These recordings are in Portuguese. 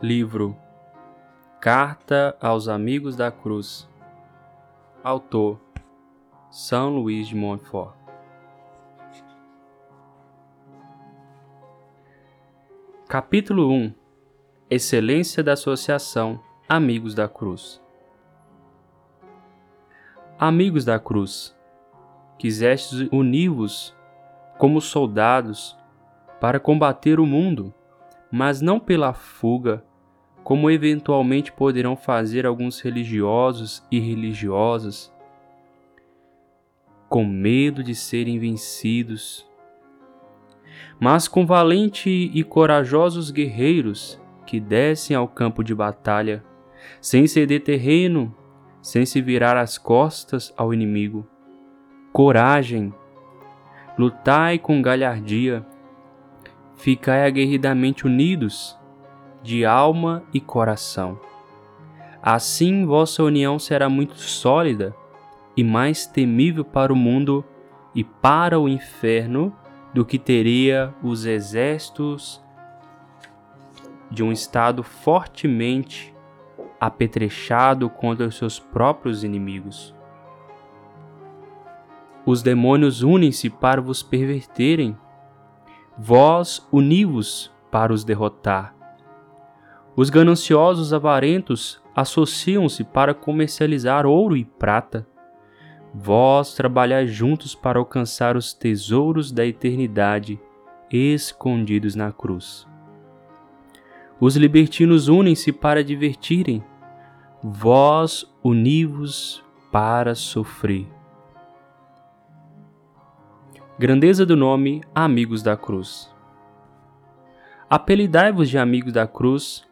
Livro. Carta aos Amigos da Cruz. Autor. São Luís de Montfort. Capítulo 1 Excelência da Associação Amigos da Cruz. Amigos da Cruz, quisestes unir-vos como soldados para combater o mundo, mas não pela fuga como eventualmente poderão fazer alguns religiosos e religiosas, com medo de serem vencidos, mas com valentes e corajosos guerreiros que descem ao campo de batalha, sem ceder terreno, sem se virar as costas ao inimigo. Coragem! Lutai com galhardia, ficai aguerridamente unidos de alma e coração. Assim vossa união será muito sólida e mais temível para o mundo e para o inferno do que teria os exércitos de um Estado fortemente apetrechado contra os seus próprios inimigos. Os demônios unem-se para vos perverterem, vós uni-vos para os derrotar. Os gananciosos avarentos associam-se para comercializar ouro e prata. Vós trabalhais juntos para alcançar os tesouros da eternidade escondidos na cruz. Os libertinos unem-se para divertirem. Vós uni-vos para sofrer. Grandeza do nome Amigos da Cruz. Apelidai-vos de Amigos da Cruz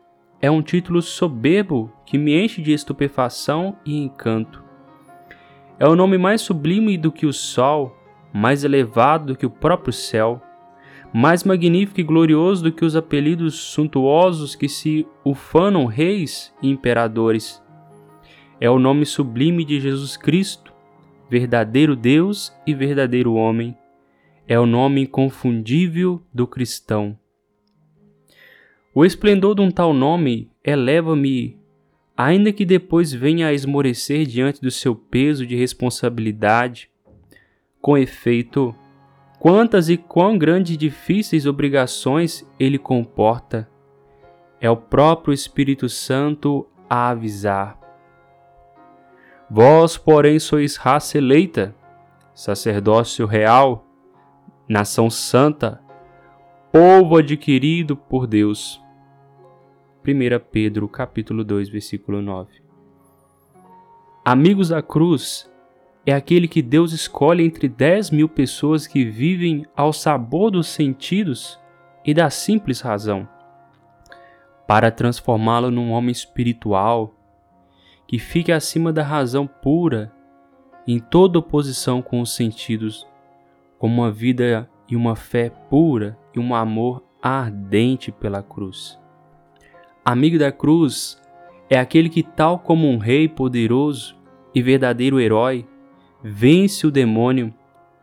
é um título soberbo que me enche de estupefação e encanto. É o nome mais sublime do que o sol, mais elevado do que o próprio céu, mais magnífico e glorioso do que os apelidos suntuosos que se ufanam reis e imperadores. É o nome sublime de Jesus Cristo, verdadeiro Deus e verdadeiro homem. É o nome inconfundível do cristão. O esplendor de um tal nome eleva-me, ainda que depois venha a esmorecer diante do seu peso de responsabilidade. Com efeito, quantas e quão grandes e difíceis obrigações ele comporta. É o próprio Espírito Santo a avisar. Vós, porém, sois raça eleita, sacerdócio real, nação santa, povo adquirido por Deus. 1 Pedro capítulo 2, versículo 9. Amigos da cruz é aquele que Deus escolhe entre 10 mil pessoas que vivem ao sabor dos sentidos e da simples razão, para transformá-lo num homem espiritual que fique acima da razão pura, em toda oposição com os sentidos, com uma vida e uma fé pura e um amor ardente pela cruz. Amigo da cruz é aquele que, tal como um rei poderoso e verdadeiro herói, vence o demônio,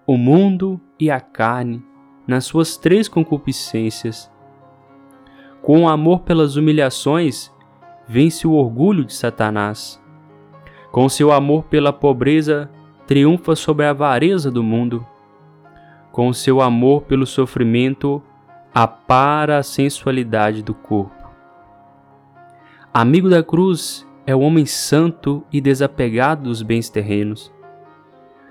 o mundo e a carne nas suas três concupiscências. Com o amor pelas humilhações, vence o orgulho de Satanás. Com seu amor pela pobreza, triunfa sobre a avareza do mundo com seu amor pelo sofrimento, apara a sensualidade do corpo. Amigo da cruz é o homem santo e desapegado dos bens terrenos,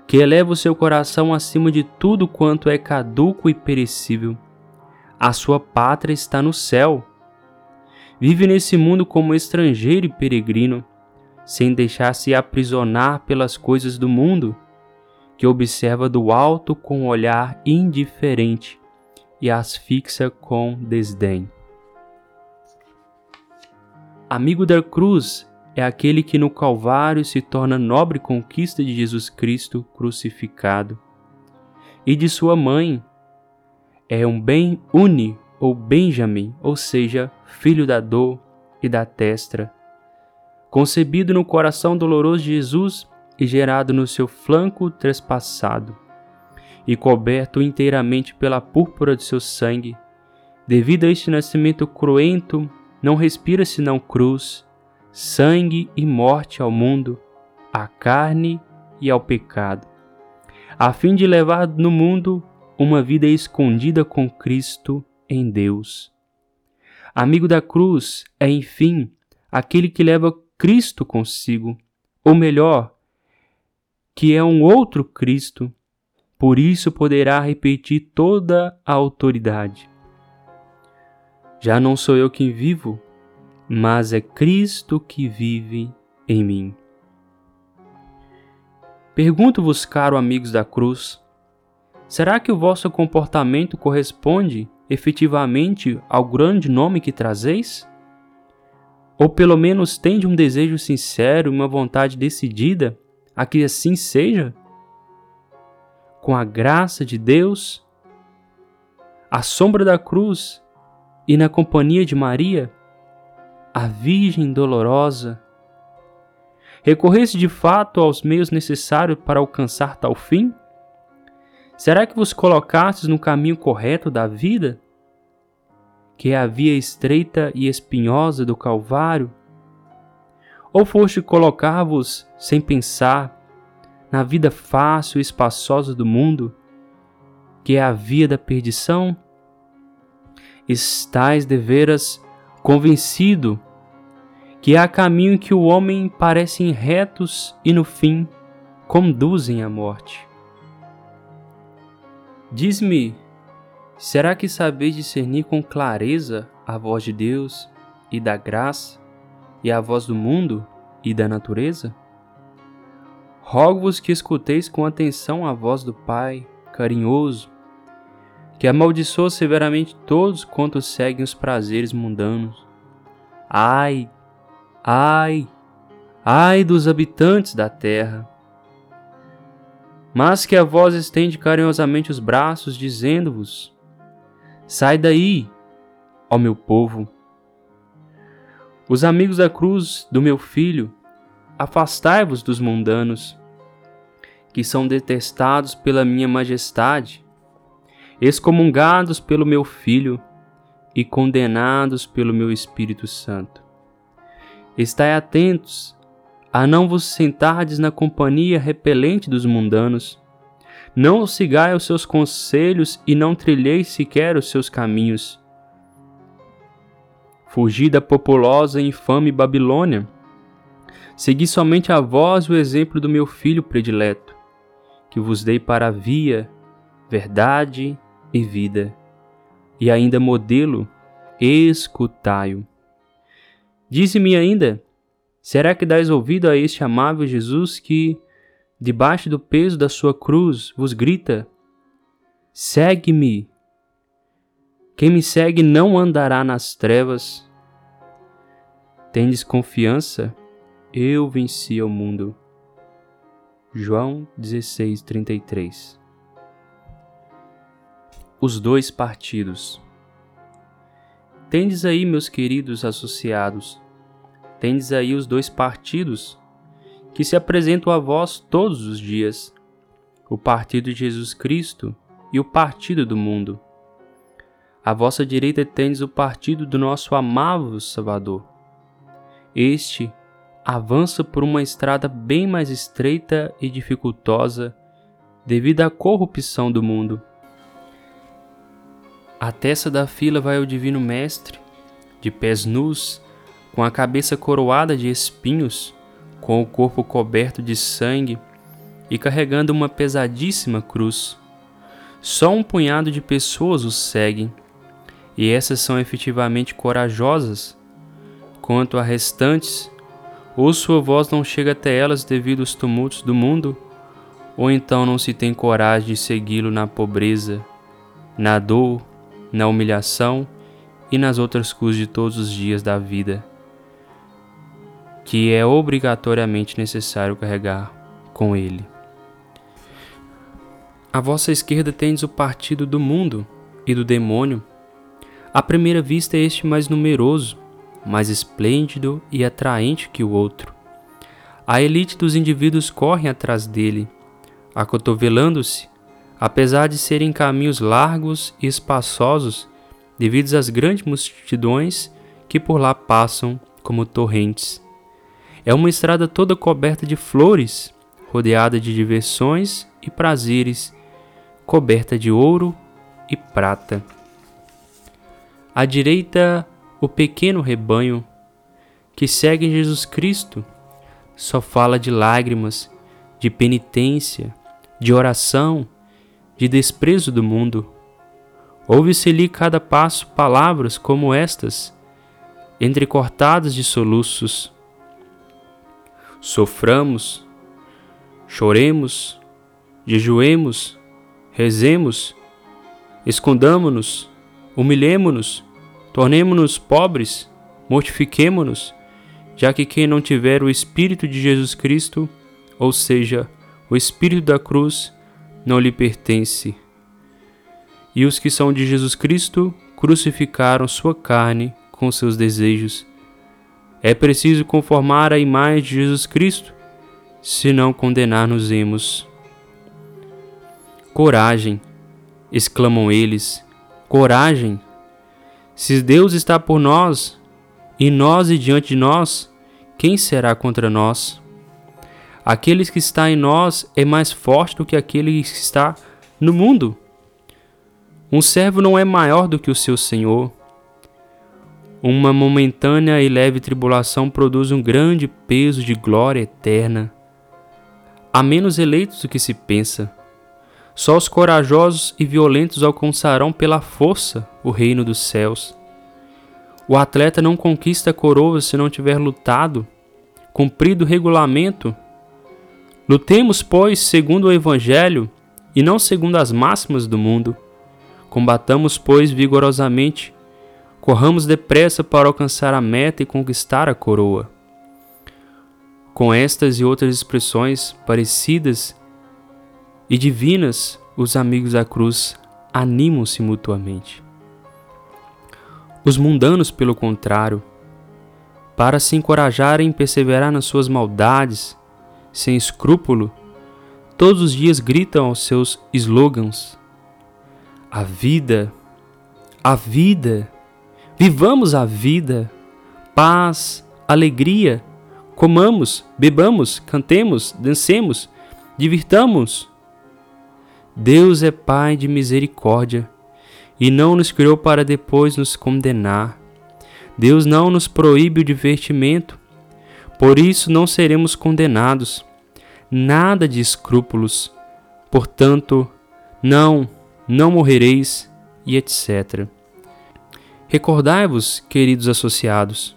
que eleva o seu coração acima de tudo quanto é caduco e perecível. A sua pátria está no céu. Vive nesse mundo como estrangeiro e peregrino, sem deixar-se aprisionar pelas coisas do mundo que observa do alto com um olhar indiferente e as fixa com desdém. Amigo da cruz é aquele que no Calvário se torna nobre conquista de Jesus Cristo crucificado. E de sua mãe é um bem uni ou Benjamin, ou seja, filho da dor e da testra. Concebido no coração doloroso de Jesus, e gerado no seu flanco trespassado. e coberto inteiramente pela púrpura de seu sangue. Devido a este nascimento cruento, não respira senão cruz, sangue e morte ao mundo, à carne e ao pecado, a fim de levar no mundo uma vida escondida com Cristo em Deus. Amigo da cruz é, enfim, aquele que leva Cristo consigo, ou melhor, que é um outro Cristo, por isso poderá repetir toda a autoridade. Já não sou eu quem vivo, mas é Cristo que vive em mim. Pergunto-vos, caro amigos da cruz, será que o vosso comportamento corresponde efetivamente ao grande nome que trazeis? Ou pelo menos tende um desejo sincero e uma vontade decidida a que assim seja? Com a graça de Deus, à sombra da cruz e na companhia de Maria, a Virgem dolorosa, Recorresse de fato aos meios necessários para alcançar tal fim? Será que vos colocastes no caminho correto da vida? Que é a via estreita e espinhosa do Calvário? Ou foste colocar-vos, sem pensar, na vida fácil e espaçosa do mundo, que é a via da perdição? Estais deveras convencido que há caminho que o homem parecem retos e no fim conduzem à morte. Diz-me, será que sabeis discernir com clareza a voz de Deus e da graça e a voz do mundo e da natureza? Rogo-vos que escuteis com atenção a voz do Pai, carinhoso, que amaldiçoa severamente todos quantos seguem os prazeres mundanos. Ai Ai, ai dos habitantes da terra! Mas que a voz estende carinhosamente os braços, dizendo-vos: Sai daí, ó meu povo! Os amigos da cruz do meu filho, afastai-vos dos mundanos, que são detestados pela minha majestade, excomungados pelo meu filho e condenados pelo meu Espírito Santo. Estai atentos a não vos sentardes na companhia repelente dos mundanos. Não sigais os seus conselhos e não trilheis sequer os seus caminhos. Fugi da populosa e infame Babilônia. Segui somente a vós o exemplo do meu filho predileto, que vos dei para a via, verdade e vida. E ainda modelo, escutai-o. Dize-me ainda: será que dais ouvido a este amável Jesus que, debaixo do peso da sua cruz, vos grita: Segue-me. Quem me segue não andará nas trevas. Tendes confiança? Eu venci o mundo. João 16:33 Os dois partidos. Tendes aí, meus queridos associados, tendes aí os dois partidos que se apresentam a vós todos os dias: o partido de Jesus Cristo e o partido do mundo. À vossa direita tendes o partido do nosso amável Salvador. Este avança por uma estrada bem mais estreita e dificultosa devido à corrupção do mundo a testa da fila vai ao Divino Mestre, de pés nus, com a cabeça coroada de espinhos, com o corpo coberto de sangue e carregando uma pesadíssima cruz. Só um punhado de pessoas os seguem, e essas são efetivamente corajosas. Quanto a restantes, ou sua voz não chega até elas devido aos tumultos do mundo, ou então não se tem coragem de segui-lo na pobreza, na dor na humilhação e nas outras cruzes de todos os dias da vida, que é obrigatoriamente necessário carregar com ele. À vossa esquerda tendes o partido do mundo e do demônio. À primeira vista, este mais numeroso, mais esplêndido e atraente que o outro. A elite dos indivíduos corre atrás dele, acotovelando-se, apesar de serem caminhos largos e espaçosos, devido às grandes multidões que por lá passam como torrentes. É uma estrada toda coberta de flores, rodeada de diversões e prazeres, coberta de ouro e prata. À direita, o pequeno rebanho que segue Jesus Cristo só fala de lágrimas, de penitência, de oração, de desprezo do mundo. Ouve-se-lhe cada passo palavras como estas, entrecortadas de soluços. Soframos, choremos, jejuemos, rezemos, escondamo-nos, humilhemo-nos, tornemo-nos pobres, mortifiquemo-nos, já que quem não tiver o Espírito de Jesus Cristo, ou seja, o Espírito da cruz, não lhe pertence. E os que são de Jesus Cristo crucificaram sua carne com seus desejos. É preciso conformar a imagem de Jesus Cristo, senão condenar-nos-emos. Coragem, exclamam eles, coragem! Se Deus está por nós, e nós e diante de nós, quem será contra nós? Aquele que está em nós é mais forte do que aquele que está no mundo. Um servo não é maior do que o seu senhor. Uma momentânea e leve tribulação produz um grande peso de glória eterna. Há menos eleitos do que se pensa. Só os corajosos e violentos alcançarão pela força o reino dos céus. O atleta não conquista a coroa se não tiver lutado, cumprido o regulamento. Lutemos, pois, segundo o Evangelho e não segundo as máximas do mundo. Combatamos, pois, vigorosamente. Corramos depressa para alcançar a meta e conquistar a coroa. Com estas e outras expressões parecidas e divinas, os amigos da cruz animam-se mutuamente. Os mundanos, pelo contrário, para se encorajarem e perseverar nas suas maldades, sem escrúpulo, todos os dias gritam aos seus slogans: A vida, a vida, vivamos a vida, paz, alegria, comamos, bebamos, cantemos, dancemos, divirtamos. Deus é Pai de misericórdia e não nos criou para depois nos condenar. Deus não nos proíbe o divertimento, por isso não seremos condenados. Nada de escrúpulos. Portanto, não, não morrereis, e etc. Recordai-vos, queridos associados,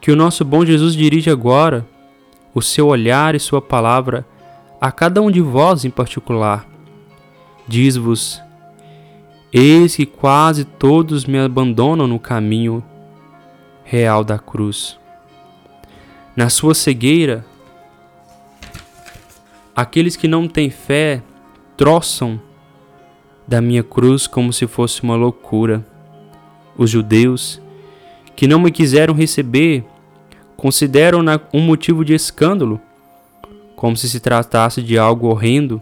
que o nosso bom Jesus dirige agora o seu olhar e sua palavra a cada um de vós em particular. Diz-vos: Eis que quase todos me abandonam no caminho real da cruz. Na sua cegueira, aqueles que não têm fé troçam da minha cruz como se fosse uma loucura. Os judeus, que não me quiseram receber, consideram-na um motivo de escândalo, como se se tratasse de algo horrendo.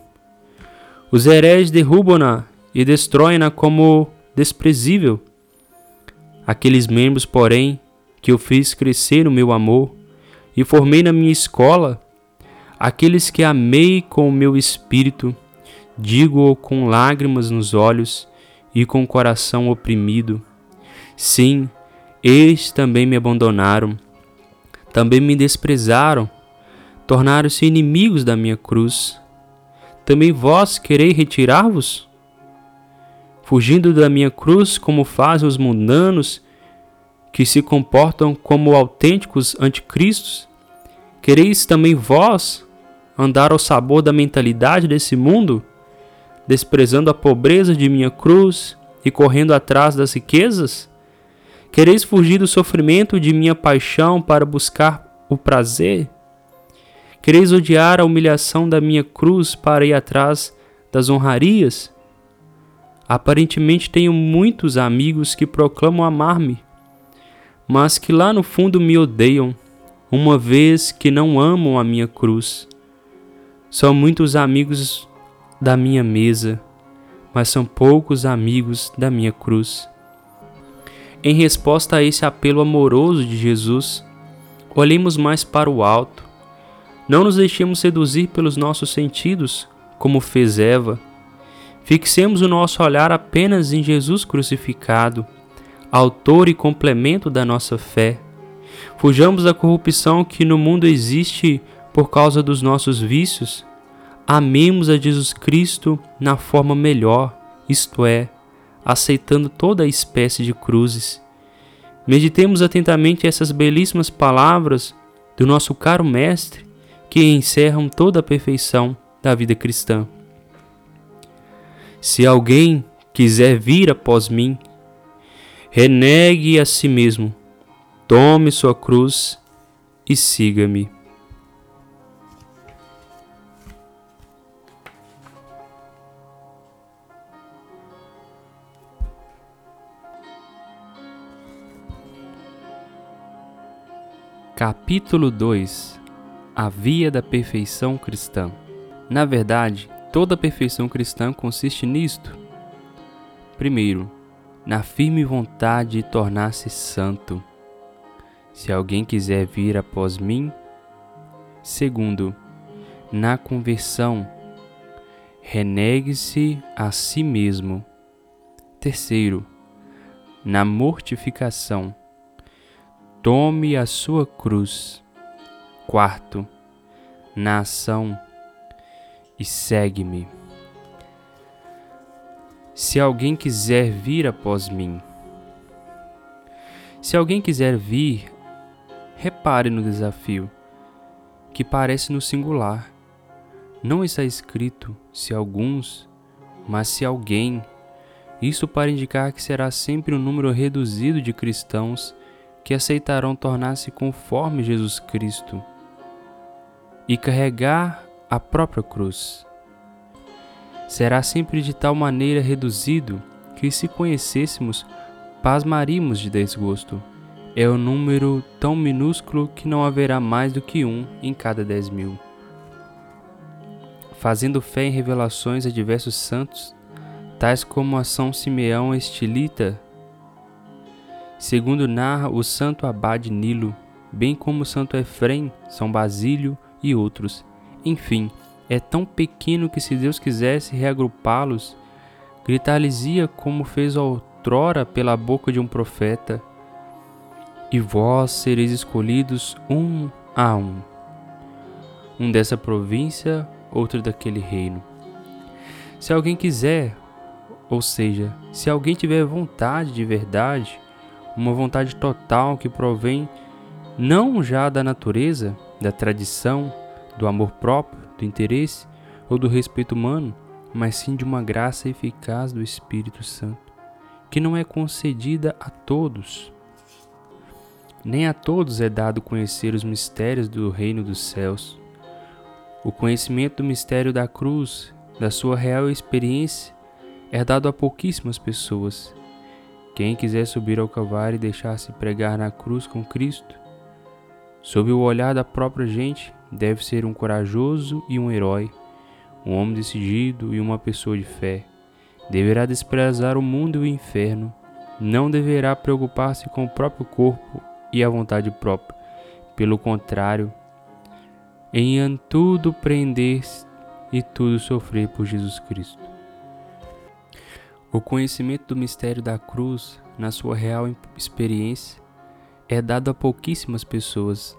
Os hereges derrubam-na e destroem-na como desprezível. Aqueles membros, porém, que eu fiz crescer no meu amor e formei na minha escola, aqueles que amei com o meu espírito, digo-o com lágrimas nos olhos e com o coração oprimido. Sim, eles também me abandonaram, também me desprezaram, tornaram-se inimigos da minha cruz. Também vós quereis retirar-vos? fugindo da minha cruz, como fazem os mundanos que se comportam como autênticos anticristos? Quereis também vós andar ao sabor da mentalidade desse mundo, desprezando a pobreza de minha cruz e correndo atrás das riquezas? Quereis fugir do sofrimento de minha paixão para buscar o prazer? Quereis odiar a humilhação da minha cruz para ir atrás das honrarias? Aparentemente tenho muitos amigos que proclamam amar-me, mas que lá no fundo me odeiam, uma vez que não amam a minha cruz. São muitos amigos da minha mesa, mas são poucos amigos da minha cruz. Em resposta a esse apelo amoroso de Jesus, olhemos mais para o alto. Não nos deixemos seduzir pelos nossos sentidos, como fez Eva. Fixemos o nosso olhar apenas em Jesus crucificado, autor e complemento da nossa fé. Fujamos da corrupção que no mundo existe por causa dos nossos vícios. Amemos a Jesus Cristo na forma melhor, isto é, aceitando toda a espécie de cruzes. Meditemos atentamente essas belíssimas palavras do nosso caro Mestre que encerram toda a perfeição da vida cristã. Se alguém quiser vir após mim, renegue a si mesmo, tome sua cruz e siga-me. Capítulo 2 A Via da Perfeição Cristã Na verdade, toda perfeição cristã consiste nisto. Primeiro, na firme vontade de tornar-se santo. Se alguém quiser vir após mim. Segundo, na conversão, renegue-se a si mesmo. Terceiro, na mortificação tome a sua cruz. Quarto, na ação e segue-me. Se alguém quiser vir após mim, se alguém quiser vir, repare no desafio, que parece no singular. Não está escrito se alguns, mas se alguém. Isso para indicar que será sempre um número reduzido de cristãos que aceitarão tornar-se conforme Jesus Cristo e carregar a própria cruz. Será sempre de tal maneira reduzido que, se conhecêssemos, pasmaríamos de desgosto. É um número tão minúsculo que não haverá mais do que um em cada dez mil. Fazendo fé em revelações a diversos santos, tais como a São Simeão Estilita, segundo narra o santo abade Nilo, bem como o santo Efrem, São Basílio e outros. Enfim, é tão pequeno que se Deus quisesse reagrupá-los, gritar-lhes-ia como fez outrora pela boca de um profeta, e vós sereis escolhidos um a um, um dessa província, outro daquele reino. Se alguém quiser, ou seja, se alguém tiver vontade de verdade, uma vontade total que provém não já da natureza, da tradição, do amor próprio, do interesse ou do respeito humano, mas sim de uma graça eficaz do Espírito Santo, que não é concedida a todos. Nem a todos é dado conhecer os mistérios do reino dos céus. O conhecimento do mistério da cruz, da sua real experiência, é dado a pouquíssimas pessoas, quem quiser subir ao Calvário e deixar-se pregar na cruz com Cristo, sob o olhar da própria gente, deve ser um corajoso e um herói, um homem decidido e uma pessoa de fé. Deverá desprezar o mundo e o inferno, não deverá preocupar-se com o próprio corpo e a vontade própria. Pelo contrário, em tudo prender e tudo sofrer por Jesus Cristo. O conhecimento do mistério da cruz, na sua real experiência, é dado a pouquíssimas pessoas.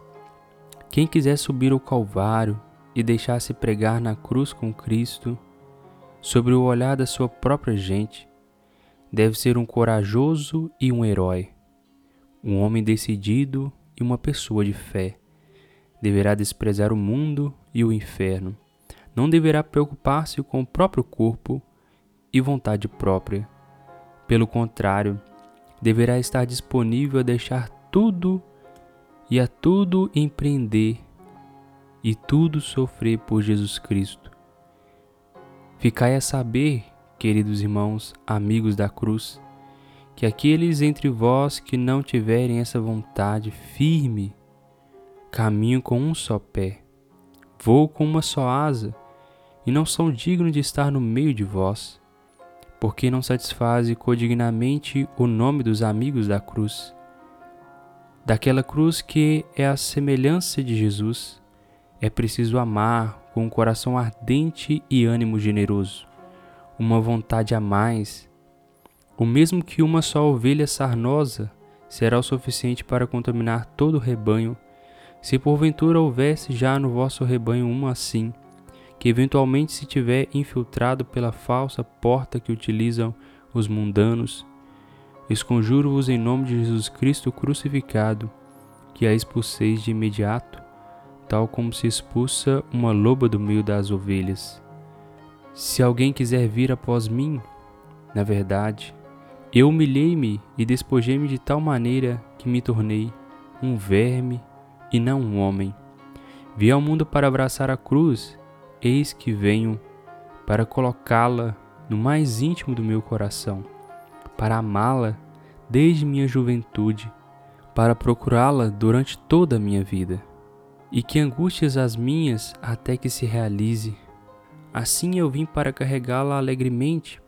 Quem quiser subir ao Calvário e deixar-se pregar na cruz com Cristo, sobre o olhar da sua própria gente, deve ser um corajoso e um herói, um homem decidido e uma pessoa de fé. Deverá desprezar o mundo e o inferno. Não deverá preocupar-se com o próprio corpo e vontade própria. Pelo contrário, deverá estar disponível a deixar tudo e a tudo empreender e tudo sofrer por Jesus Cristo. Ficai a saber, queridos irmãos, amigos da cruz, que aqueles entre vós que não tiverem essa vontade firme caminham com um só pé, voam com uma só asa e não são dignos de estar no meio de vós, porque não satisfaze codignamente o nome dos amigos da cruz, daquela cruz que é a semelhança de Jesus. É preciso amar com um coração ardente e ânimo generoso, uma vontade a mais. O mesmo que uma só ovelha sarnosa será o suficiente para contaminar todo o rebanho, se porventura houvesse já no vosso rebanho uma assim, que eventualmente se tiver infiltrado pela falsa porta que utilizam os mundanos, esconjuro-vos em nome de Jesus Cristo crucificado, que a expulseis de imediato, tal como se expulsa uma loba do meio das ovelhas. Se alguém quiser vir após mim, na verdade, eu humilhei-me e despojei-me de tal maneira que me tornei um verme e não um homem. Vi ao mundo para abraçar a cruz, eis que venho para colocá-la no mais íntimo do meu coração, para amá-la desde minha juventude, para procurá-la durante toda a minha vida. E que angústias as minhas até que se realize. Assim eu vim para carregá-la alegremente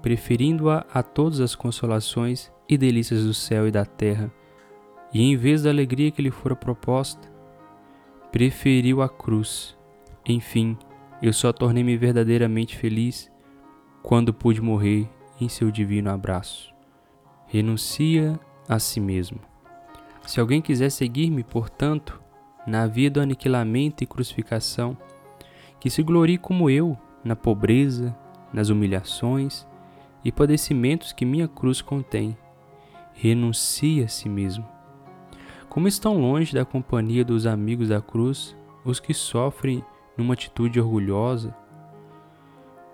preferindo-a a todas as consolações e delícias do céu e da terra, e em vez da alegria que lhe fora proposta, preferiu a cruz. Enfim, eu só tornei-me verdadeiramente feliz quando pude morrer em seu divino abraço. Renuncia a si mesmo. Se alguém quiser seguir-me, portanto, na via do aniquilamento e crucificação, que se glorie como eu na pobreza, nas humilhações e padecimentos que minha cruz contém. Renuncie a si mesmo. Como estão longe da companhia dos amigos da cruz os que sofrem numa atitude orgulhosa,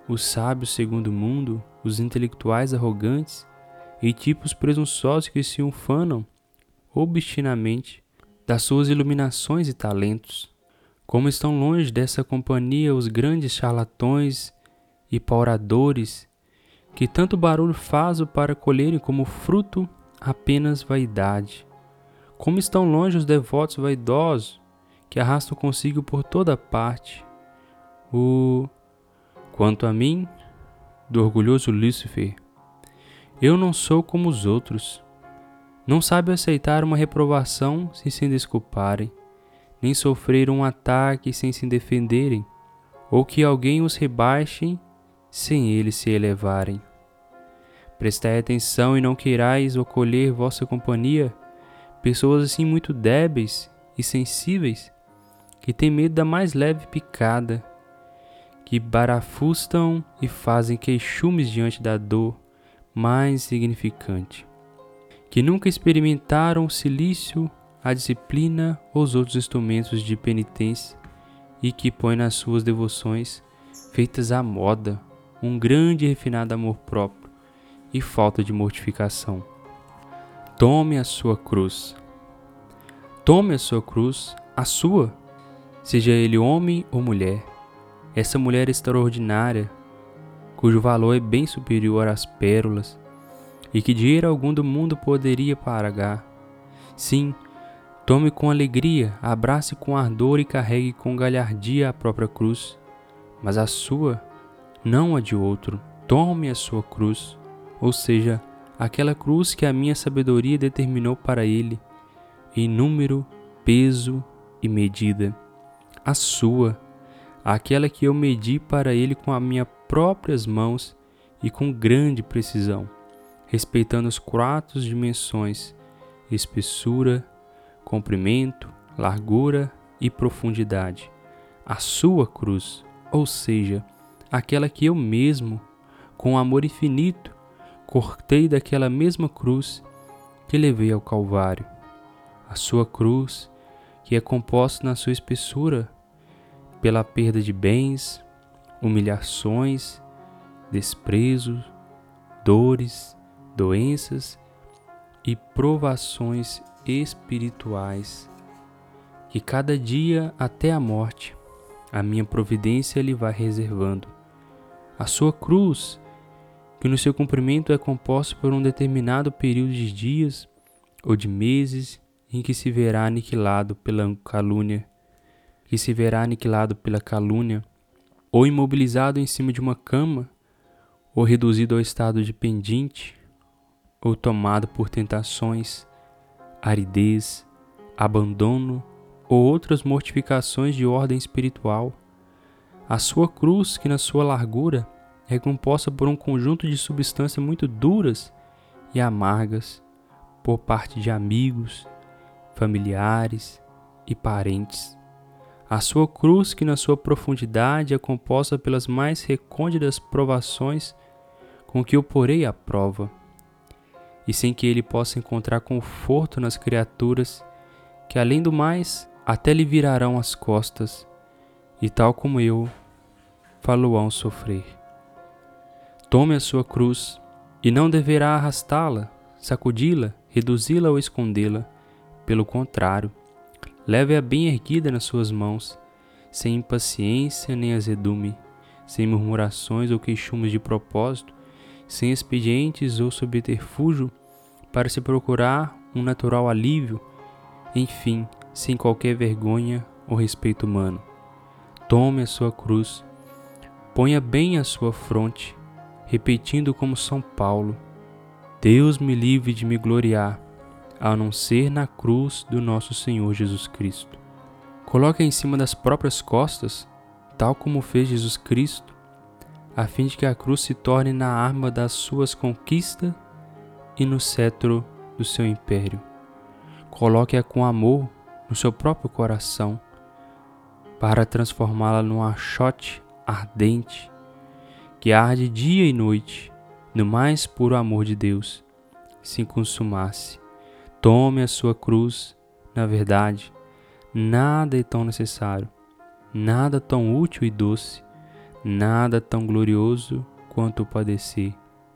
os sábios segundo o mundo, os intelectuais arrogantes e tipos presunçosos que se ufanam obstinamente das suas iluminações e talentos. Como estão longe dessa companhia os grandes charlatões e pauradores que tanto barulho fazem para colherem como fruto apenas vaidade. Como estão longe os devotos vaidosos que arrastam consigo por toda parte. O quanto a mim, do orgulhoso Lúcifer, eu não sou como os outros. Não sabe aceitar uma reprovação sem se desculparem, nem sofrer um ataque sem se defenderem, ou que alguém os rebaixe sem eles se elevarem. Prestai atenção e não queirais acolher vossa companhia pessoas assim muito débeis e sensíveis, que têm medo da mais leve picada, que barafustam e fazem queixumes diante da dor mais significante, que nunca experimentaram o silício, a disciplina ou os outros instrumentos de penitência e que põem nas suas devoções, feitas à moda, um grande e refinado amor próprio e falta de mortificação. Tome a sua cruz. Tome a sua cruz, a sua, seja ele homem ou mulher. Essa mulher extraordinária, cujo valor é bem superior às pérolas e que dinheiro algum do mundo poderia pagar. Sim, tome com alegria, abrace com ardor e carregue com galhardia a própria cruz, mas a sua não a de outro. Tome a sua cruz, ou seja, aquela cruz que a minha sabedoria determinou para ele, em número, peso e medida. A sua, aquela que eu medi para ele com as minhas próprias mãos e com grande precisão, respeitando as quatro dimensões: espessura, comprimento, largura e profundidade. A sua cruz, ou seja, aquela que eu mesmo, com amor infinito, cortei daquela mesma cruz que levei ao Calvário. A sua cruz, que é composta na sua espessura pela perda de bens, humilhações, desprezo, dores, doenças e provações espirituais, que cada dia até a morte a minha providência lhe vai reservando. A sua cruz, que no seu cumprimento é composto por um determinado período de dias ou de meses em que se verá aniquilado pela calúnia, que se verá aniquilado pela calúnia, ou imobilizado em cima de uma cama, ou reduzido ao estado de pendente, ou tomado por tentações, aridez, abandono ou outras mortificações de ordem espiritual, a sua cruz, que na sua largura é composta por um conjunto de substâncias muito duras e amargas por parte de amigos, familiares e parentes. A sua cruz, que na sua profundidade é composta pelas mais recônditas provações com que eu porei à prova, e sem que ele possa encontrar conforto nas criaturas que, além do mais, até lhe virarão as costas, e tal como eu, faloão sofrer. Tome a sua cruz, e não deverá arrastá-la, sacudi-la, reduzi-la ou escondê-la. Pelo contrário, leve-a bem erguida nas suas mãos, sem impaciência nem azedume, sem murmurações ou queixumes de propósito, sem expedientes ou subterfúgio, para se procurar um natural alívio, enfim, sem qualquer vergonha ou respeito humano. Tome a sua cruz, ponha bem a sua fronte, repetindo como São Paulo: Deus me livre de me gloriar, a não ser na cruz do nosso Senhor Jesus Cristo. Coloque em cima das próprias costas, tal como fez Jesus Cristo, a fim de que a cruz se torne na arma das suas conquistas e no cetro do seu império. Coloque-a com amor no seu próprio coração, para transformá-la num achote ardente que arde dia e noite no mais puro amor de Deus, se consumasse. Tome a sua cruz, na verdade, nada é tão necessário, nada tão útil e doce, nada tão glorioso quanto padecer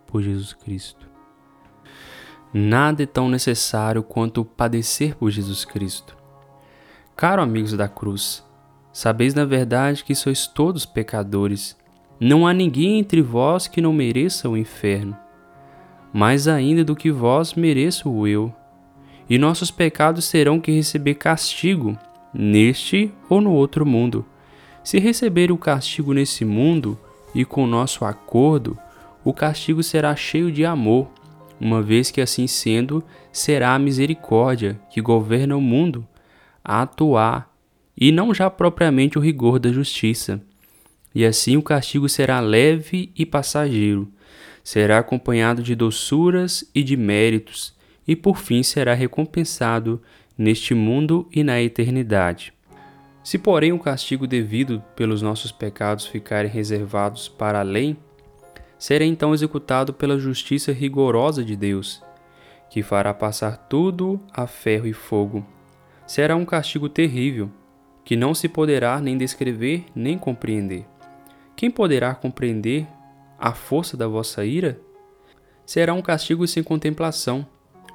por Jesus Cristo. Nada é tão necessário quanto padecer por Jesus Cristo. Caro amigos da cruz, sabeis na verdade que sois todos pecadores. Não há ninguém entre vós que não mereça o inferno. Mais ainda do que vós mereço o eu. E nossos pecados terão que receber castigo, neste ou no outro mundo. Se receber o castigo nesse mundo e com nosso acordo, o castigo será cheio de amor uma vez que assim sendo, será a misericórdia que governa o mundo a atuar, e não já propriamente o rigor da justiça. E assim o castigo será leve e passageiro, será acompanhado de doçuras e de méritos, e por fim será recompensado neste mundo e na eternidade. Se, porém, o castigo devido pelos nossos pecados ficarem reservados para além, será então executado pela justiça rigorosa de Deus, que fará passar tudo a ferro e fogo. Será um castigo terrível, que não se poderá nem descrever nem compreender. Quem poderá compreender a força da vossa ira? Será um castigo sem contemplação,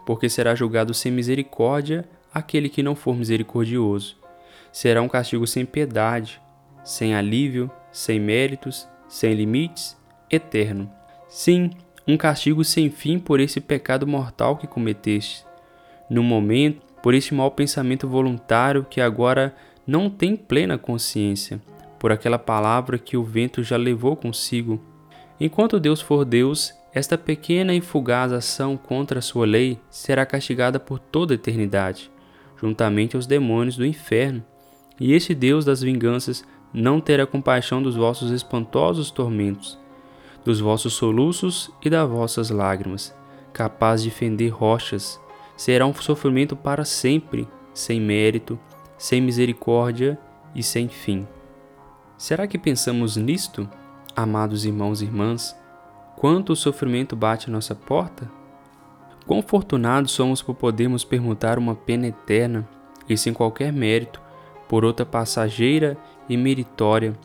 porque será julgado sem misericórdia aquele que não for misericordioso. Será um castigo sem piedade, sem alívio, sem méritos, sem limites eterno. Sim, um castigo sem fim por esse pecado mortal que cometeste. No momento, por este mau pensamento voluntário que agora não tem plena consciência, por aquela palavra que o vento já levou consigo. Enquanto Deus for Deus, esta pequena e fugaz ação contra a sua lei será castigada por toda a eternidade, juntamente aos demônios do inferno. E este Deus das vinganças não terá compaixão dos vossos espantosos tormentos, dos vossos soluços e das vossas lágrimas, capaz de fender rochas, será um sofrimento para sempre, sem mérito, sem misericórdia e sem fim. Será que pensamos nisto, amados irmãos e irmãs, quanto o sofrimento bate à nossa porta? Quão fortunados somos por podermos permutar uma pena eterna e sem qualquer mérito por outra passageira e meritória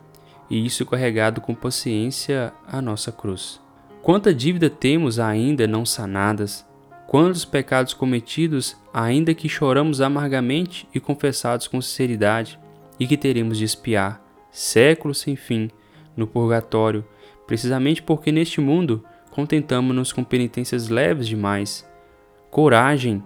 e isso carregado com paciência a nossa cruz. Quanta dívida temos ainda não sanadas, quantos pecados cometidos ainda que choramos amargamente e confessados com sinceridade, e que teremos de espiar, séculos sem fim, no purgatório, precisamente porque neste mundo contentamos-nos com penitências leves demais. Coragem!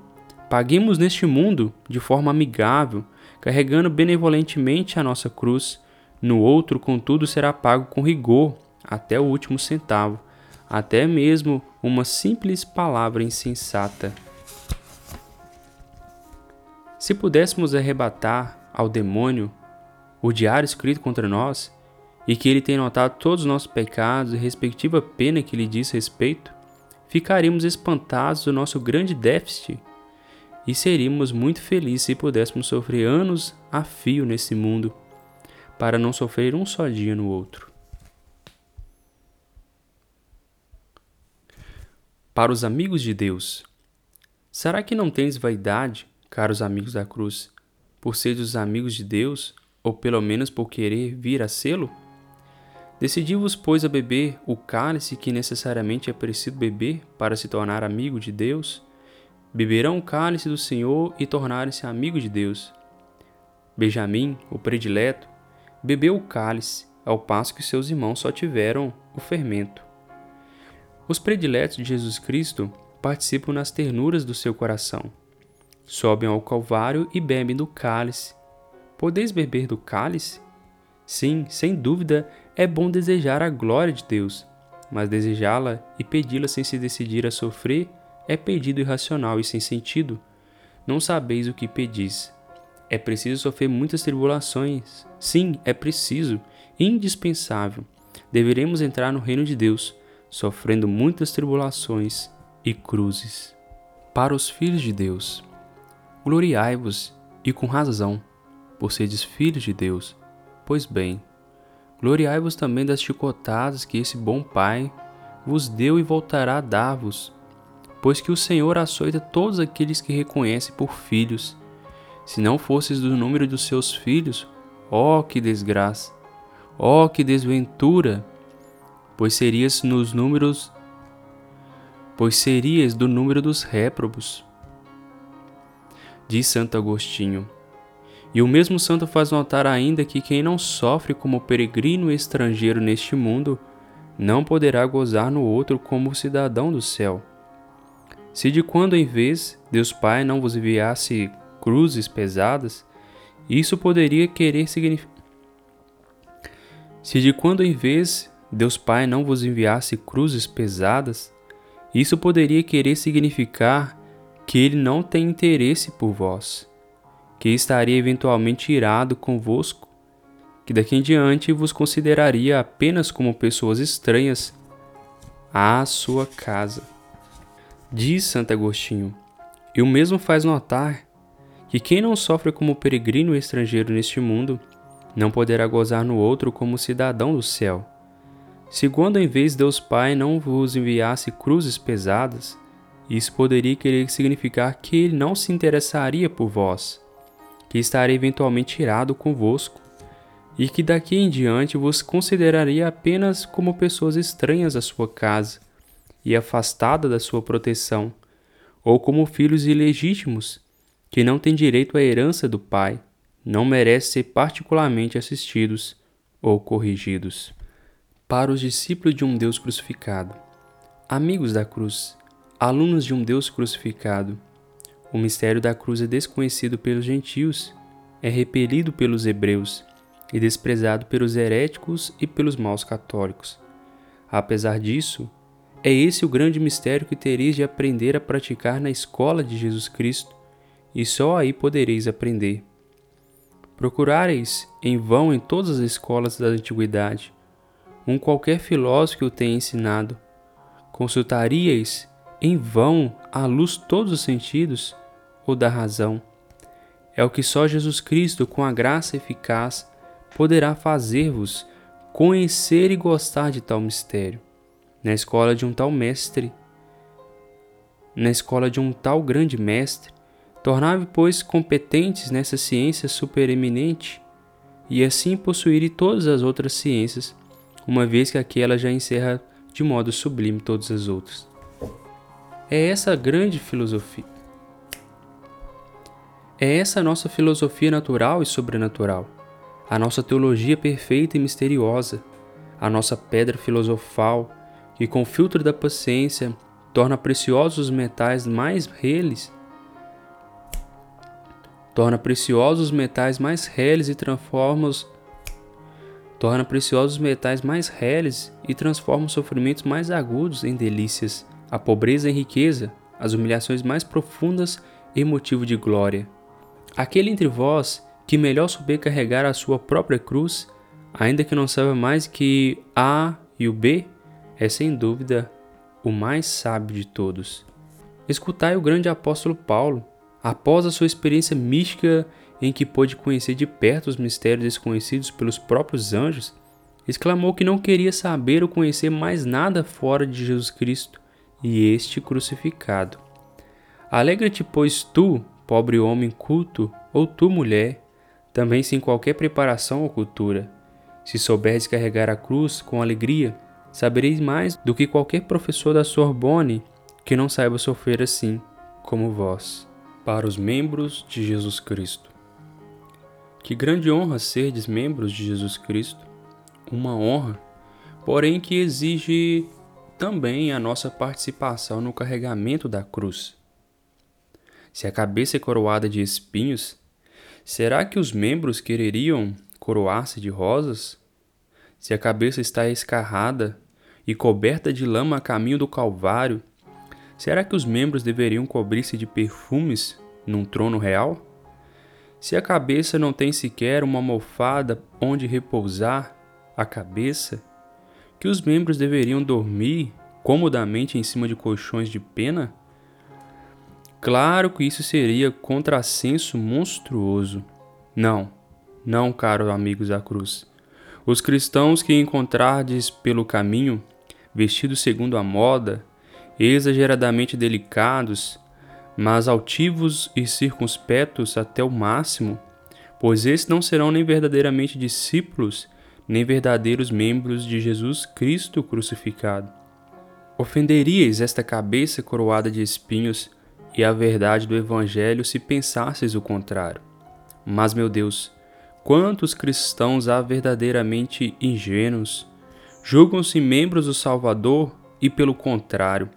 Paguemos neste mundo de forma amigável, carregando benevolentemente a nossa cruz No outro, contudo, será pago com rigor, até o último centavo, até mesmo uma simples palavra insensata. Se pudéssemos arrebatar ao demônio o diário escrito contra nós, e que ele tem notado todos os nossos pecados e respectiva pena que lhe diz respeito, ficaríamos espantados do nosso grande déficit e seríamos muito felizes se pudéssemos sofrer anos a fio nesse mundo, para não sofrer um só dia no outro. Para os amigos de Deus, será que não tens vaidade, caros amigos da cruz, por seres os amigos de Deus, ou pelo menos por querer vir a sê-lo? Decidi-vos, pois, a beber o cálice que necessariamente é preciso beber para se tornar amigo de Deus? Beberão o cálice do Senhor e tornarem-se amigos de Deus. Benjamim, o predileto, bebeu o cálice, ao passo que seus irmãos só tiveram o fermento. Os prediletos de Jesus Cristo participam nas ternuras do seu coração. Sobem ao Calvário e bebem do cálice. Podeis beber do cálice? Sim, sem dúvida, é bom desejar a glória de Deus, mas desejá-la e pedi-la sem se decidir a sofrer é pedido irracional e sem sentido. Não sabeis o que pedis. É preciso sofrer muitas tribulações. Sim, é preciso, indispensável. Deveremos entrar no reino de Deus, sofrendo muitas tribulações e cruzes. Para os filhos de Deus, gloriai-vos, e com razão, por seres filhos de Deus. Pois bem, gloriai-vos também das chicotadas que esse bom Pai vos deu e voltará a dar-vos pois que o Senhor açoita todos aqueles que reconhece por filhos. Se não fosses do número dos seus filhos, ó oh, que desgraça, ó oh, que desventura, pois serias nos números pois serias do número dos réprobos. Diz Santo Agostinho. E o mesmo santo faz notar ainda que quem não sofre como peregrino estrangeiro neste mundo, não poderá gozar no outro como cidadão do céu. Se de quando em vez Deus Pai não vos enviasse cruzes pesadas, isso poderia querer significar. Se de quando em vez Deus Pai não vos enviasse cruzes pesadas, isso poderia querer significar que Ele não tem interesse por vós, que estaria eventualmente irado convosco, que daqui em diante vos consideraria apenas como pessoas estranhas à sua casa. Diz Santo Agostinho, e o mesmo faz notar que quem não sofre como peregrino estrangeiro neste mundo, não poderá gozar no outro como cidadão do céu. Se quando em vez Deus Pai não vos enviasse cruzes pesadas, isso poderia querer significar que ele não se interessaria por vós, que estaria eventualmente irado convosco, e que daqui em diante vos consideraria apenas como pessoas estranhas à sua casa e afastada da sua proteção, ou como filhos ilegítimos, que não têm direito à herança do Pai, não merecem ser particularmente assistidos ou corrigidos. Para os discípulos de um Deus crucificado, amigos da cruz, alunos de um Deus crucificado, o mistério da cruz é desconhecido pelos gentios, é repelido pelos hebreus e desprezado pelos heréticos e pelos maus católicos. Apesar disso, é esse o grande mistério que tereis de aprender a praticar na escola de Jesus Cristo, e só aí podereis aprender. Procurareis em vão em todas as escolas da antiguidade um qualquer filósofo que o tenha ensinado. Consultaríeis em vão à luz todos os sentidos ou da razão. É o que só Jesus Cristo, com a graça eficaz, poderá fazer-vos conhecer e gostar de tal mistério na escola de um tal mestre, na escola de um tal grande mestre, tornava pois, competentes nessa ciência supereminente, e assim possuir todas as outras ciências, uma vez que aquela já encerra de modo sublime todas as outras. É essa a grande filosofia. É essa a nossa filosofia natural e sobrenatural, a nossa teologia perfeita e misteriosa, a nossa pedra filosofal, que com o filtro da paciência torna preciosos os metais mais reles, torna preciosos os metais mais reles e transforma-os torna preciosos metais mais reles e transforma os sofrimentos mais agudos em delícias, a pobreza em riqueza, as humilhações mais profundas em motivo de glória. Aquele entre vós que melhor souber carregar a sua própria cruz, ainda que não saiba mais que A e o B, é sem dúvida o mais sábio de todos. Escutai o grande apóstolo Paulo, após a sua experiência mística em que pôde conhecer de perto os mistérios desconhecidos pelos próprios anjos, exclamou que não queria saber ou conhecer mais nada fora de Jesus Cristo e este crucificado. Alegra-te, pois tu, pobre homem culto, ou tu, mulher, também sem qualquer preparação ou cultura. Se souberes carregar a cruz com alegria, sabereis mais do que qualquer professor da Sorbonne que não saiba sofrer assim como vós. Para os membros de Jesus Cristo. Que grande honra serdes membros de Jesus Cristo, uma honra, porém que exige também a nossa participação no carregamento da cruz. Se a cabeça é coroada de espinhos, será que os membros quereriam coroar-se de rosas? Se a cabeça está escarrada e coberta de lama a caminho do Calvário, será que os membros deveriam cobrir-se de perfumes num trono real? Se a cabeça não tem sequer uma almofada onde repousar a cabeça, que os membros deveriam dormir comodamente em cima de colchões de pena? Claro que isso seria contrassenso monstruoso. Não, não, caros amigos da cruz. Os cristãos que encontrardes pelo caminho, vestidos segundo a moda, exageradamente delicados, mas altivos e circunspectos até o máximo, pois esses não serão nem verdadeiramente discípulos, nem verdadeiros membros de Jesus Cristo crucificado. Ofenderíeis esta cabeça coroada de espinhos e a verdade do Evangelho se pensasseis o contrário. Mas, meu Deus, quantos cristãos há verdadeiramente ingênuos, julgam-se membros do Salvador e, pelo contrário,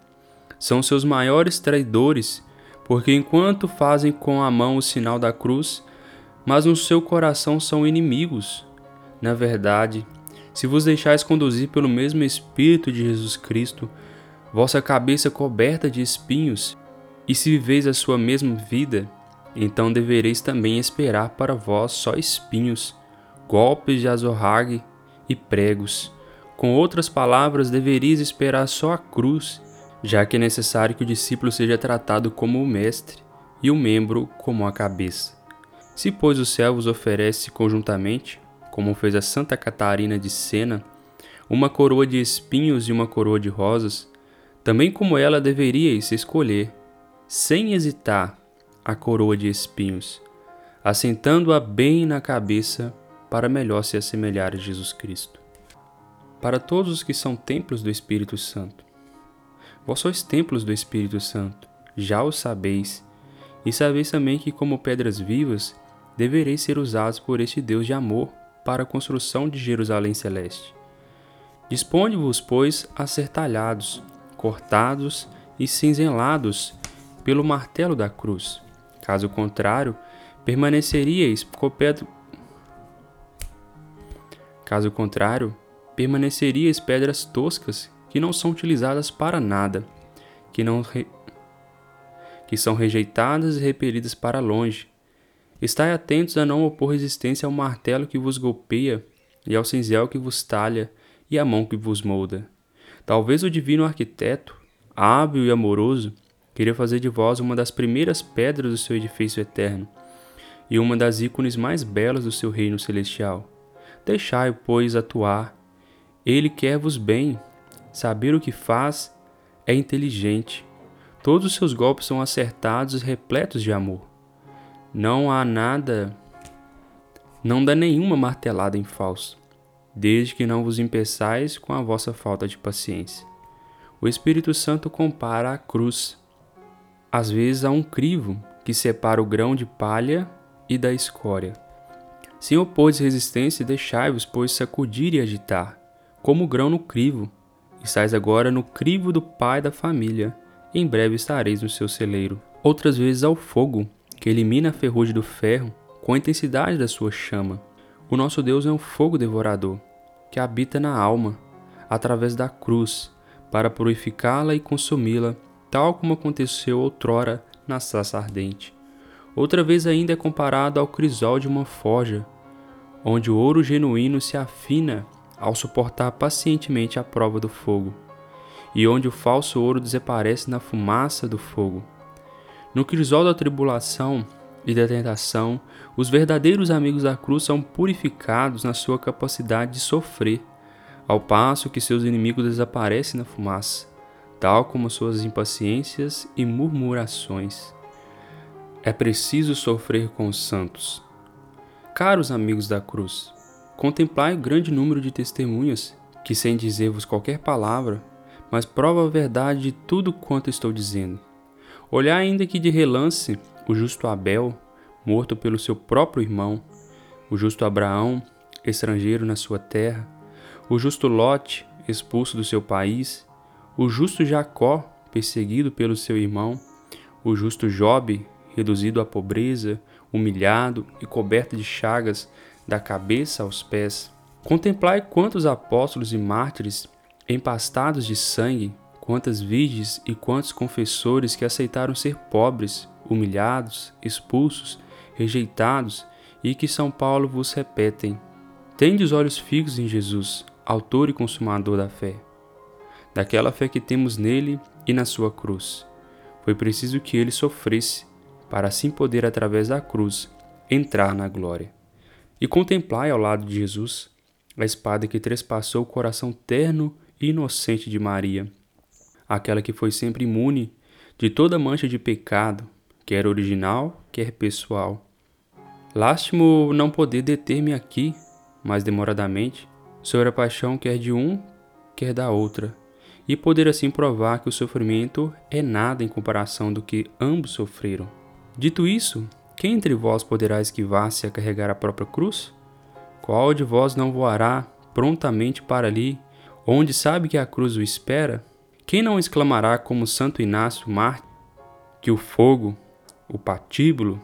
são seus maiores traidores porque enquanto fazem com a mão o sinal da cruz, mas no seu coração são inimigos. Na verdade, se vos deixais conduzir pelo mesmo Espírito de Jesus Cristo, vossa cabeça coberta de espinhos, e se viveis a sua mesma vida, então devereis também esperar para vós só espinhos, golpes de azorrague e pregos. Com outras palavras, deveríeis esperar só a cruz já que é necessário que o discípulo seja tratado como o mestre e o membro como a cabeça. Se, pois, o céu vos oferece conjuntamente, como fez a Santa Catarina de Sena, uma coroa de espinhos e uma coroa de rosas, também como ela deveríeis escolher, sem hesitar, a coroa de espinhos, assentando-a bem na cabeça para melhor se assemelhar a Jesus Cristo. Para todos os que são templos do Espírito Santo, Vós sois templos do Espírito Santo, já o sabeis, e sabeis também que, como pedras vivas, devereis ser usados por este Deus de amor para a construção de Jerusalém celeste. Disponde-vos, pois, a ser talhados, cortados e cinzelados pelo martelo da cruz. Caso contrário, permaneceríeis copedro... Caso contrário, permaneceríeis pedras toscas que não são utilizadas para nada, que, não re... que são rejeitadas e repelidas para longe. Estai atentos a não opor resistência ao martelo que vos golpeia, e ao cinzel que vos talha, e à mão que vos molda. Talvez o divino arquiteto, hábil e amoroso, queria fazer de vós uma das primeiras pedras do seu edifício eterno, e uma das ícones mais belas do seu reino celestial. Deixai-o, pois, atuar. Ele quer-vos bem, Saber o que faz é inteligente. Todos os seus golpes são acertados e repletos de amor. Não há nada, não dá nenhuma martelada em falso, desde que não vos impeçais com a vossa falta de paciência. O Espírito Santo compara a cruz, às vezes a um crivo que separa o grão de palha e da escória. Se opôs resistência, deixai-vos, pois, sacudir e agitar, como o grão no crivo, Estais agora no crivo do pai da família. Em breve estareis no seu celeiro. Outras vezes ao fogo, que elimina a ferrugem do ferro com a intensidade da sua chama. O nosso Deus é um fogo devorador. que habita na alma, através da cruz, para purificá-la e consumi-la, tal como aconteceu outrora na sassa ardente. Outra vez ainda é comparado ao crisol de uma forja, onde o ouro genuíno se afina ao suportar pacientemente a prova do fogo, e onde o falso ouro desaparece na fumaça do fogo. No crisol da tribulação e da tentação, os verdadeiros amigos da cruz são purificados na sua capacidade de sofrer, ao passo que seus inimigos desaparecem na fumaça, tal como suas impaciências e murmurações. É preciso sofrer com os santos. Caros amigos da cruz, contemplai o grande número de testemunhas que, sem dizer-vos qualquer palavra, mas prova a verdade de tudo quanto estou dizendo. Olhar ainda que de relance o justo Abel, morto pelo seu próprio irmão, o justo Abraão, estrangeiro na sua terra, o justo Lote, expulso do seu país, o justo Jacó, perseguido pelo seu irmão, o justo Job, reduzido à pobreza, humilhado e coberto de chagas da cabeça aos pés. Contemplai quantos apóstolos e mártires empastados de sangue, quantas virgens e quantos confessores que aceitaram ser pobres, humilhados, expulsos, rejeitados e que São Paulo vos repetem. Tende os olhos fixos em Jesus, autor e consumador da fé, daquela fé que temos nele e na sua cruz. Foi preciso que ele sofresse, para assim poder, através da cruz, entrar na glória. E contemplai ao lado de Jesus a espada que trespassou o coração terno e inocente de Maria, aquela que foi sempre imune de toda mancha de pecado, quer original, quer pessoal. Lástimo não poder deter-me aqui, mais demoradamente, sobre a paixão quer de um, quer da outra, e poder assim provar que o sofrimento é nada em comparação do que ambos sofreram. Dito isso, quem entre vós poderá esquivar-se a carregar a própria cruz? Qual de vós não voará prontamente para ali, onde sabe que a cruz o espera? Quem não exclamará como Santo Inácio Marte que o fogo, o patíbulo,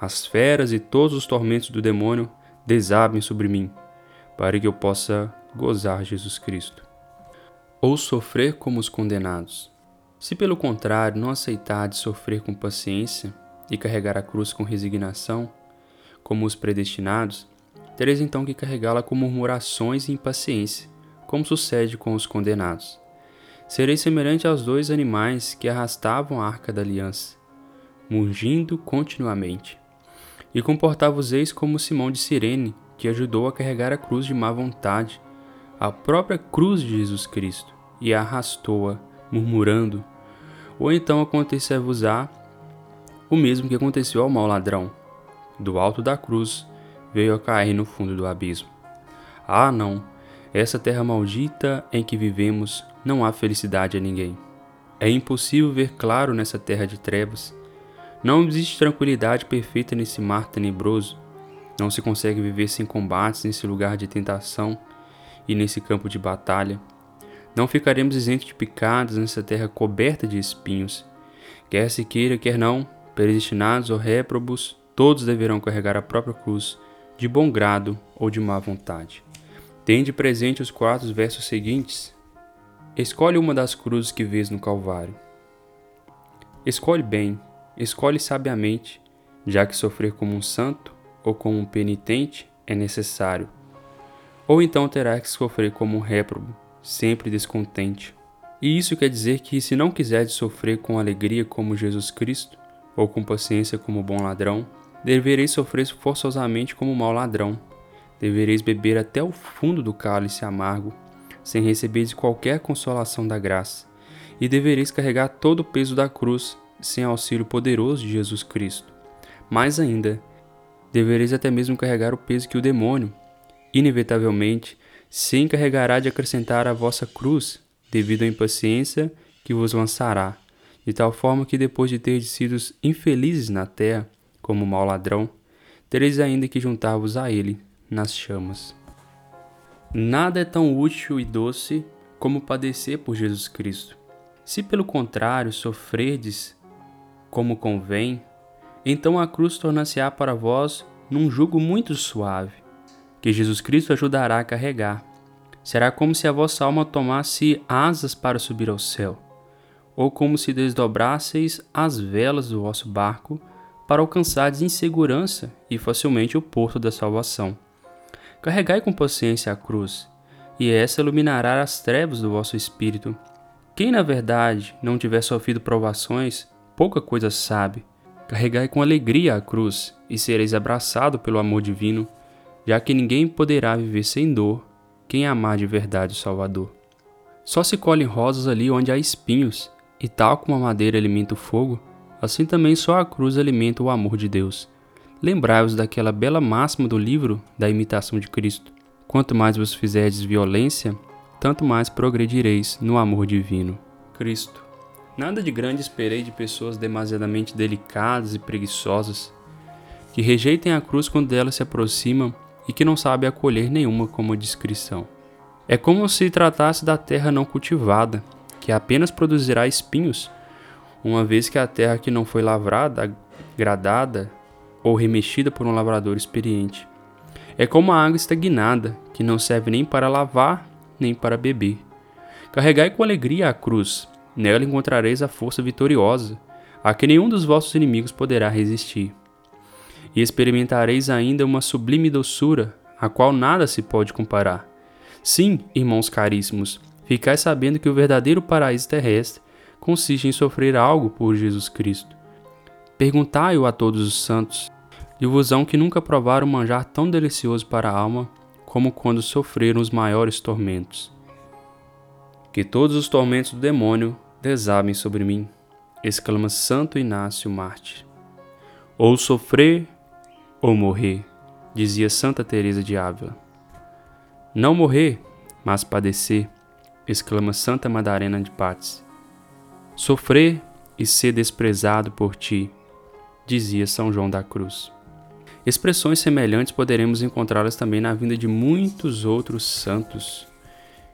as feras e todos os tormentos do demônio desabem sobre mim, para que eu possa gozar Jesus Cristo? Ou sofrer como os condenados? Se pelo contrário não aceitardes sofrer com paciência e carregar a cruz com resignação, como os predestinados, tereis então que carregá-la com murmurações e impaciência, como sucede com os condenados. Sereis semelhante aos dois animais que arrastavam a arca da aliança, mungindo continuamente. E comportavos-eis como Simão de Cirene, que ajudou a carregar a cruz de má vontade, a própria cruz de Jesus Cristo, e arrastou-a, murmurando. Ou então acontecer-vos-á o mesmo que aconteceu ao mau ladrão. Do alto da cruz veio a cair no fundo do abismo. Ah, não! Essa terra maldita em que vivemos não há felicidade a ninguém. É impossível ver claro nessa terra de trevas. Não existe tranquilidade perfeita nesse mar tenebroso. Não se consegue viver sem combates nesse lugar de tentação e nesse campo de batalha. Não ficaremos isentos de picadas nessa terra coberta de espinhos. Quer se queira, quer não, predestinados ou réprobos, todos deverão carregar a própria cruz, de bom grado ou de má vontade. Tende presente os quatro versos seguintes. Escolhe uma das cruzes que vês no Calvário. Escolhe bem, escolhe sabiamente, já que sofrer como um santo ou como um penitente é necessário. Ou então terá que sofrer como um réprobo, sempre descontente. E isso quer dizer que, se não quiseres sofrer com alegria como Jesus Cristo, ou com paciência como bom ladrão, devereis sofrer forçosamente como mau ladrão. Devereis beber até o fundo do cálice amargo, sem receber qualquer consolação da graça, e devereis carregar todo o peso da cruz, sem auxílio poderoso de Jesus Cristo. Mais ainda, devereis até mesmo carregar o peso que o demônio, inevitavelmente, se encarregará de acrescentar à vossa cruz, devido à impaciência que vos lançará, de tal forma que depois de ter sido infelizes na terra, como mau ladrão, tereis ainda que juntar-vos a ele nas chamas. Nada é tão útil e doce como padecer por Jesus Cristo. Se pelo contrário sofrerdes como convém, então a cruz tornar-se-á para vós num jugo muito suave, que Jesus Cristo ajudará a carregar. Será como se a vossa alma tomasse asas para subir ao céu, ou como se desdobrasseis as velas do vosso barco para alcançardes em segurança e facilmente o porto da salvação. Carregai com paciência a cruz, e essa iluminará as trevas do vosso espírito. Quem, na verdade, não tiver sofrido provações, pouca coisa sabe. Carregai com alegria a cruz, e sereis abraçado pelo amor divino, já que ninguém poderá viver sem dor quem amar de verdade o Salvador. Só se colhem rosas ali onde há espinhos, e tal como a madeira alimenta o fogo, assim também só a cruz alimenta o amor de Deus. Lembrai-vos daquela bela máxima do livro da imitação de Cristo: Quanto mais vos fizerdes violência, tanto mais progredireis no amor divino. Cristo. Nada de grande esperei de pessoas demasiadamente delicadas e preguiçosas, que rejeitem a cruz quando dela se aproximam e que não sabe acolher nenhuma como descrição. É como se tratasse da terra não cultivada, que apenas produzirá espinhos, uma vez que a terra que não foi lavrada, gradada ou remexida por um lavrador experiente. É como a água estagnada, que não serve nem para lavar nem para beber. Carregai com alegria a cruz, nela encontrareis a força vitoriosa, a que nenhum dos vossos inimigos poderá resistir e experimentareis ainda uma sublime doçura, a qual nada se pode comparar. Sim, irmãos caríssimos, ficai sabendo que o verdadeiro paraíso terrestre consiste em sofrer algo por Jesus Cristo. Perguntai-o a todos os santos, e vos hão que nunca provaram manjar tão delicioso para a alma como quando sofreram os maiores tormentos. Que todos os tormentos do demônio desabem sobre mim, exclama Santo Inácio Marte. Ou sofrer ou morrer, dizia Santa Teresa de Ávila. Não morrer, mas padecer, exclama Santa Madalena de Paz. Sofrer e ser desprezado por ti, dizia São João da Cruz. Expressões semelhantes poderemos encontrá-las também na vinda de muitos outros santos.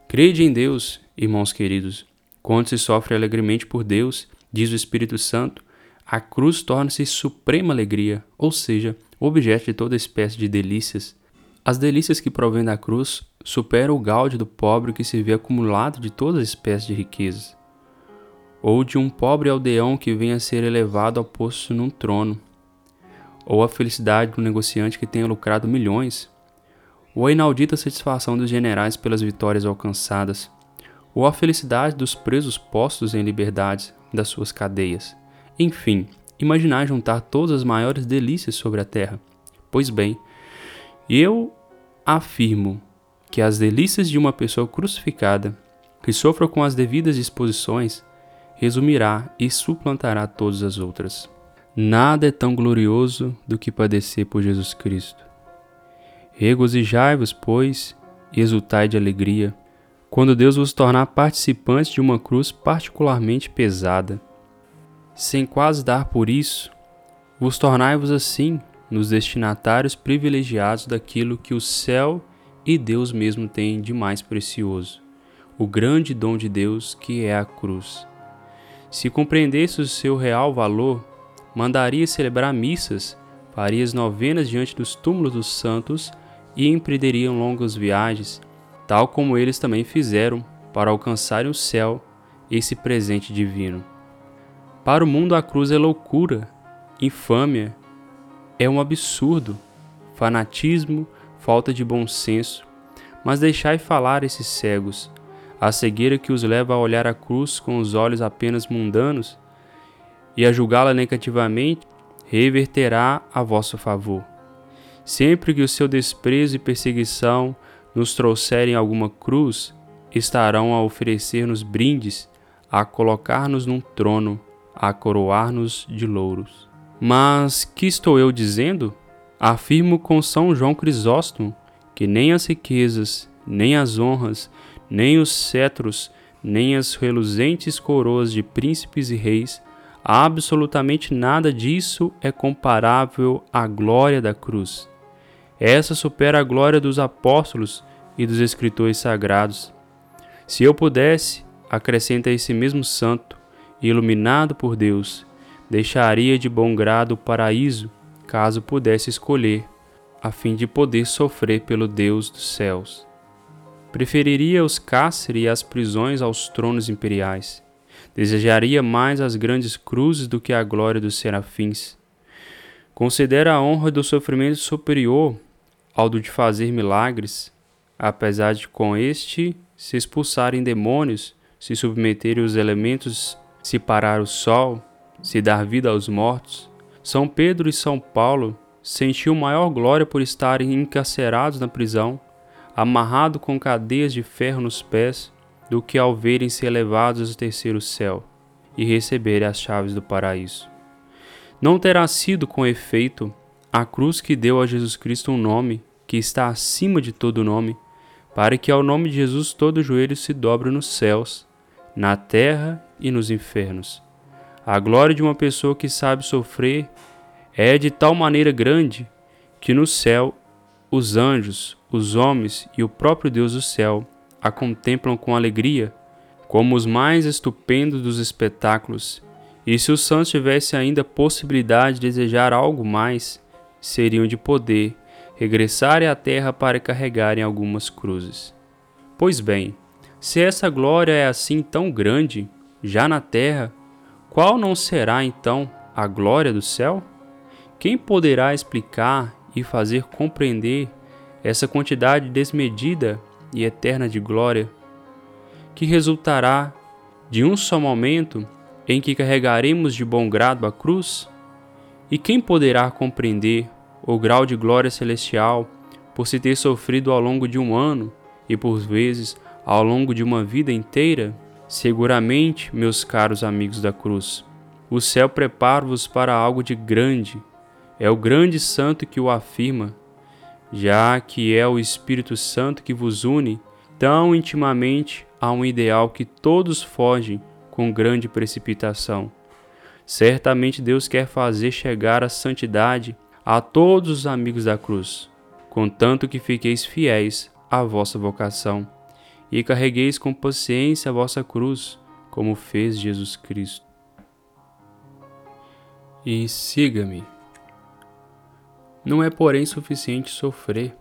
Crede em Deus, irmãos queridos. Quando se sofre alegremente por Deus, diz o Espírito Santo, a cruz torna-se suprema alegria, ou seja, objeto de toda espécie de delícias. As delícias que provém da cruz superam o gaude do pobre que se vê acumulado de todas as espécies de riquezas, ou de um pobre aldeão que venha a ser elevado ao posto num trono, ou a felicidade do negociante que tenha lucrado milhões, ou a inaudita satisfação dos generais pelas vitórias alcançadas, ou a felicidade dos presos postos em liberdade das suas cadeias. Enfim, imaginar juntar todas as maiores delícias sobre a terra. Pois bem, eu afirmo que as delícias de uma pessoa crucificada, que sofra com as devidas disposições, resumirá e suplantará todas as outras. Nada é tão glorioso do que padecer por Jesus Cristo. Regozijai-vos, pois, e exultai de alegria, quando Deus vos tornar participantes de uma cruz particularmente pesada sem quase dar por isso, vos tornai-vos assim nos destinatários privilegiados daquilo que o céu e Deus mesmo têm de mais precioso, o grande dom de Deus que é a cruz. Se compreendesse o seu real valor, mandaria celebrar missas, farias novenas diante dos túmulos dos santos e empreenderiam longas viagens, tal como eles também fizeram para alcançarem o céu, esse presente divino. Para o mundo, a cruz é loucura, infâmia, é um absurdo, fanatismo, falta de bom senso. Mas deixai falar esses cegos, a cegueira que os leva a olhar a cruz com os olhos apenas mundanos e a julgá-la negativamente, reverterá a vosso favor. Sempre que o seu desprezo e perseguição nos trouxerem alguma cruz, estarão a oferecer-nos brindes, a colocar-nos num trono, a coroar-nos de louros. Mas que estou eu dizendo? Afirmo com São João Crisóstomo que nem as riquezas, nem as honras, nem os cetros, nem as reluzentes coroas de príncipes e reis, absolutamente nada disso é comparável à glória da cruz. Essa supera a glória dos apóstolos e dos escritores sagrados. Se eu pudesse, acrescenta esse mesmo santo, iluminado por Deus, deixaria de bom grado o paraíso, caso pudesse escolher, a fim de poder sofrer pelo Deus dos céus. Preferiria os cárceres e as prisões aos tronos imperiais. Desejaria mais as grandes cruzes do que a glória dos serafins. Considera a honra do sofrimento superior ao do de fazer milagres, apesar de com este se expulsarem demônios, se submeterem os elementos, se parar o sol, se dar vida aos mortos. São Pedro e São Paulo sentiu maior glória por estarem encarcerados na prisão, amarrado com cadeias de ferro nos pés, do que ao verem se elevados ao terceiro céu e receberem as chaves do paraíso. Não terá sido com efeito a cruz que deu a Jesus Cristo um nome que está acima de todo nome, para que ao nome de Jesus todo joelho se dobre nos céus, na terra e nos infernos. A glória de uma pessoa que sabe sofrer é de tal maneira grande que no céu os anjos, os homens e o próprio Deus do céu a contemplam com alegria, como os mais estupendos dos espetáculos. E se os santos tivessem ainda possibilidade de desejar algo mais, seriam de poder regressarem à terra para carregarem algumas cruzes. Pois bem, se essa glória é assim tão grande, já na terra, qual não será então a glória do céu? Quem poderá explicar e fazer compreender essa quantidade desmedida e eterna de glória, que resultará de um só momento em que carregaremos de bom grado a cruz? E quem poderá compreender o grau de glória celestial por se ter sofrido ao longo de um ano e por vezes ao longo de uma vida inteira? Seguramente, meus caros amigos da cruz, o céu prepara-vos para algo de grande. É o grande santo que o afirma já que é o Espírito Santo que vos une tão intimamente a um ideal que todos fogem com grande precipitação. Certamente Deus quer fazer chegar a santidade a todos os amigos da cruz, contanto que fiqueis fiéis à vossa vocação e carregueis com paciência a vossa cruz, como fez Jesus Cristo. E siga-me. Não é, porém, suficiente sofrer.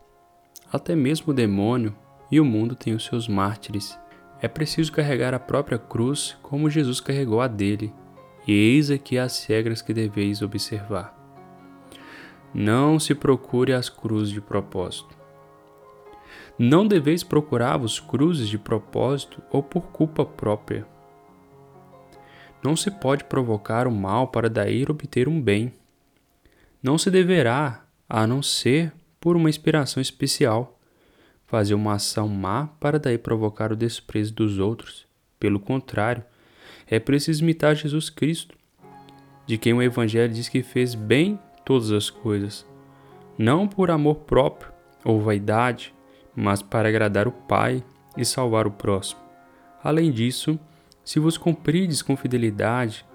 Até mesmo o demônio e o mundo têm os seus mártires. É preciso carregar a própria cruz como Jesus carregou a dele, e eis aqui as regras que deveis observar. Não se procure as cruzes de propósito. Não deveis procurar-vos cruzes de propósito ou por culpa própria. Não se pode provocar o mal para daí obter um bem. Não se deverá a não ser por uma inspiração especial, fazer uma ação má para daí provocar o desprezo dos outros. Pelo contrário, é preciso imitar Jesus Cristo, de quem o Evangelho diz que fez bem todas as coisas, não por amor próprio ou vaidade, mas para agradar o Pai e salvar o próximo. Além disso, se vos cumprides com fidelidade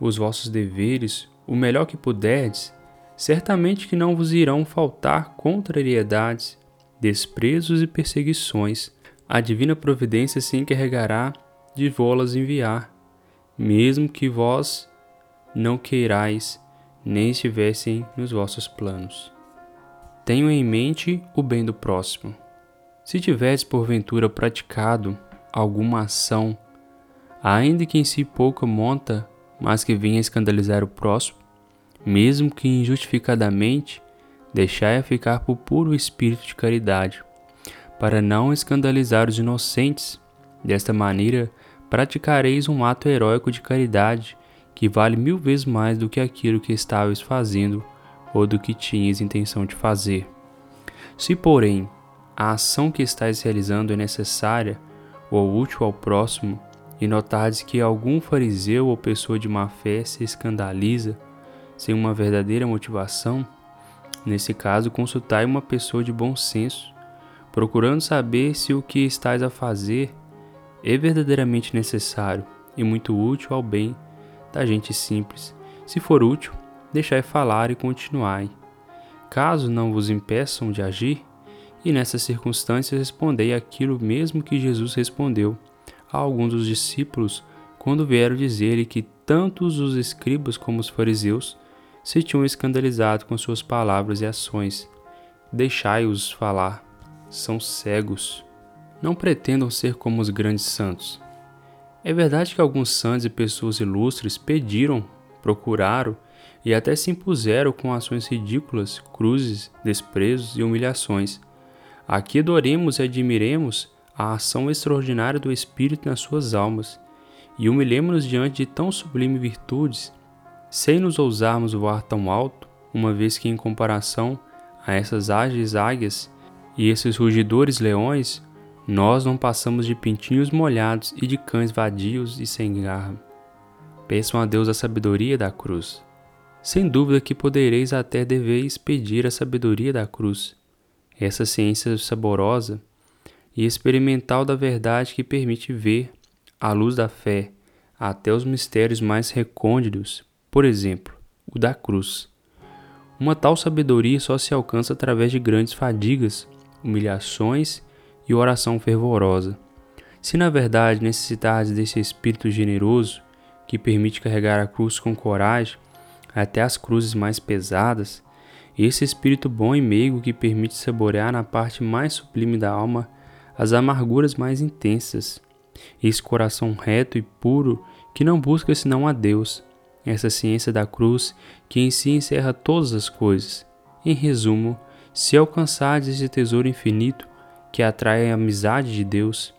os vossos deveres, o melhor que puderdes, certamente que não vos irão faltar contrariedades, desprezos e perseguições. A divina providência se encarregará de vô-las enviar, mesmo que vós não queirais, nem estivessem nos vossos planos. Tenho em mente o bem do próximo. Se tiveres porventura praticado alguma ação, ainda que em si pouca monta, mas que venha escandalizar o próximo, mesmo que injustificadamente, deixai-a ficar por puro espírito de caridade, para não escandalizar os inocentes. Desta maneira, praticareis um ato heróico de caridade que vale mil vezes mais do que aquilo que estavais fazendo ou do que tinhas intenção de fazer. Se, porém, a ação que estáis realizando é necessária ou útil ao próximo, e notardes que algum fariseu ou pessoa de má fé se escandaliza, sem uma verdadeira motivação, nesse caso consultai uma pessoa de bom senso, procurando saber se o que estais a fazer é verdadeiramente necessário e muito útil ao bem da gente simples. Se for útil, deixai falar e continuai. Caso não vos impeçam de agir, e nessas circunstâncias respondei aquilo mesmo que Jesus respondeu a alguns dos discípulos quando vieram dizer-lhe que tantos os escribas como os fariseus se tinham escandalizado com suas palavras e ações. Deixai-os falar, são cegos. Não pretendam ser como os grandes santos. É verdade que alguns santos e pessoas ilustres pediram, procuraram e até se impuseram com ações ridículas, cruzes, desprezos e humilhações. Aqui adoremos e admiremos a ação extraordinária do Espírito nas suas almas e humilhemos-nos diante de tão sublime virtudes, sem nos ousarmos voar tão alto, uma vez que, em comparação a essas ágeis águias e esses rugidores leões, nós não passamos de pintinhos molhados e de cães vadios e sem garra. Peçam a Deus a sabedoria da cruz. Sem dúvida que podereis até deveis pedir a sabedoria da cruz, essa ciência saborosa e experimental da verdade que permite ver, à luz da fé, até os mistérios mais recônditos, por exemplo, o da cruz. Uma tal sabedoria só se alcança através de grandes fadigas, humilhações e oração fervorosa. Se na verdade necessitardes desse espírito generoso, que permite carregar a cruz com coragem, até as cruzes mais pesadas, esse espírito bom e meigo que permite saborear na parte mais sublime da alma as amarguras mais intensas, esse coração reto e puro que não busca senão a Deus, essa ciência da cruz que em si encerra todas as coisas. Em resumo, se alcançardes esse tesouro infinito que atrai a amizade de Deus,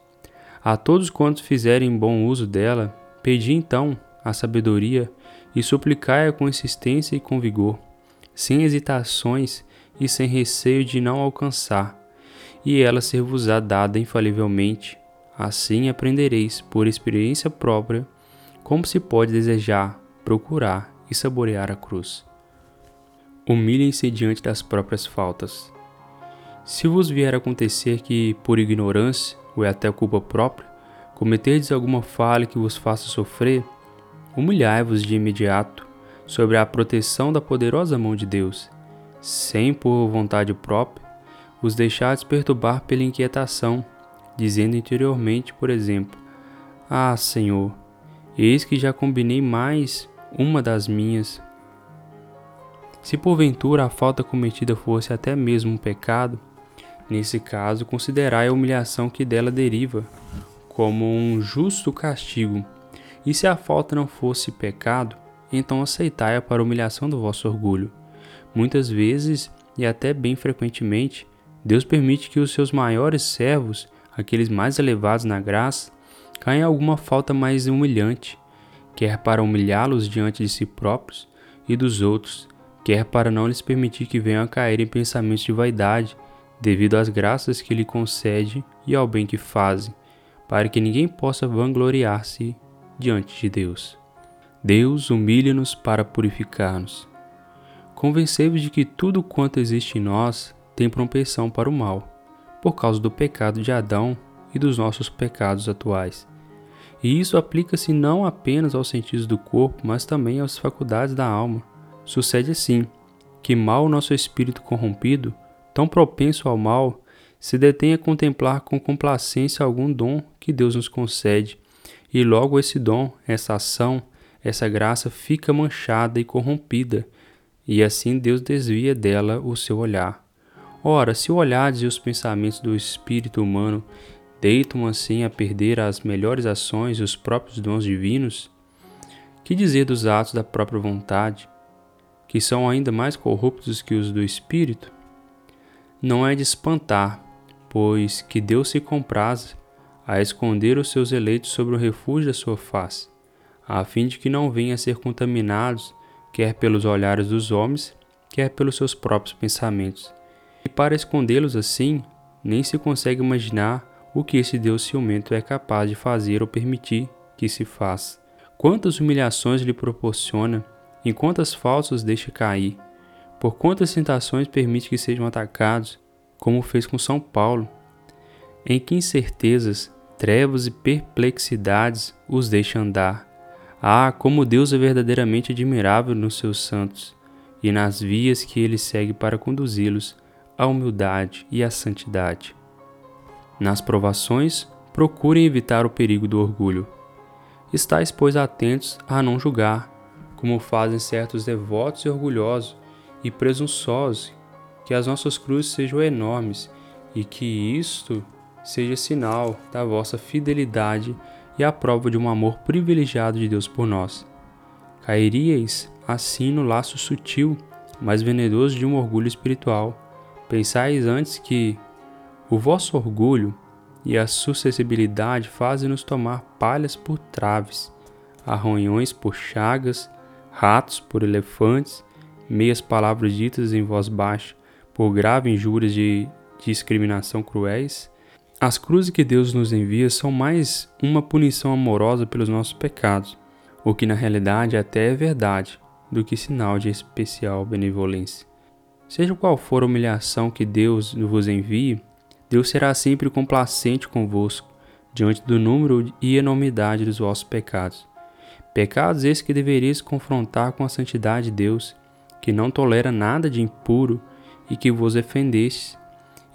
a todos quantos fizerem bom uso dela, pedi então a sabedoria e suplicai-a com insistência e com vigor, sem hesitações e sem receio de não alcançar, e ela ser-vos-á dada infalivelmente. Assim aprendereis, por experiência própria, como se pode desejar, procurar e saborear a cruz. Humilhem-se diante das próprias faltas. Se vos vier a acontecer que, por ignorância ou até culpa própria, cometerdes alguma falha que vos faça sofrer, humilhai-vos de imediato sobre a proteção da poderosa mão de Deus, sem por vontade própria os deixardes perturbar pela inquietação, dizendo interiormente, por exemplo: Ah, Senhor, eis que já combinei mais uma das minhas. Se porventura a falta cometida fosse até mesmo um pecado, nesse caso considerai a humilhação que dela deriva como um justo castigo. E se a falta não fosse pecado, então aceitai-a para humilhação do vosso orgulho. Muitas vezes, e até bem frequentemente, Deus permite que os seus maiores servos, aqueles mais elevados na graça, caem em alguma falta mais humilhante, quer para humilhá-los diante de si próprios e dos outros, quer para não lhes permitir que venham a cair em pensamentos de vaidade, devido às graças que lhe concede e ao bem que fazem, para que ninguém possa vangloriar-se diante de Deus. Deus humilha-nos para purificar-nos. Convencei-vos de que tudo quanto existe em nós tem propensão para o mal, por causa do pecado de Adão e dos nossos pecados atuais. E isso aplica-se não apenas aos sentidos do corpo, mas também às faculdades da alma. Sucede assim, que mal nosso espírito corrompido, tão propenso ao mal, se detém a contemplar com complacência algum dom que Deus nos concede, e logo esse dom, essa ação, essa graça fica manchada e corrompida, e assim Deus desvia dela o seu olhar. Ora, se o olhares e os pensamentos do espírito humano deitam assim a perder as melhores ações e os próprios dons divinos? Que dizer dos atos da própria vontade, que são ainda mais corruptos que os do espírito? Não é de espantar, pois que Deus se compraz a esconder os seus eleitos sobre o refúgio da sua face, a fim de que não venham a ser contaminados, quer pelos olhares dos homens, quer pelos seus próprios pensamentos. E para escondê-los assim, nem se consegue imaginar o que esse Deus ciumento é capaz de fazer ou permitir que se faça. Quantas humilhações lhe proporciona, em quantas falsas deixa cair, por quantas tentações permite que sejam atacados, como fez com São Paulo, em que incertezas, trevas e perplexidades os deixa andar. Ah, como Deus é verdadeiramente admirável nos seus santos e nas vias que ele segue para conduzi-los à humildade e à santidade. Nas provações, procurem evitar o perigo do orgulho. Estais, pois, atentos a não julgar, como fazem certos devotos e orgulhosos e presunçosos, que as nossas cruzes sejam enormes e que isto seja sinal da vossa fidelidade e a prova de um amor privilegiado de Deus por nós. Cairíeis assim no laço sutil, mas venenoso de um orgulho espiritual. Pensais antes que o vosso orgulho e a suscessibilidade fazem-nos tomar palhas por traves, arranhões por chagas, ratos por elefantes, meias palavras ditas em voz baixa por grave injúrias de discriminação cruéis. As cruzes que Deus nos envia são mais uma punição amorosa pelos nossos pecados, o que na realidade até é verdade, do que sinal de especial benevolência. Seja qual for a humilhação que Deus vos envie, Deus será sempre complacente convosco, diante do número e enormidade dos vossos pecados. Pecados esses que devereis confrontar com a santidade de Deus, que não tolera nada de impuro e que vos ofendeste,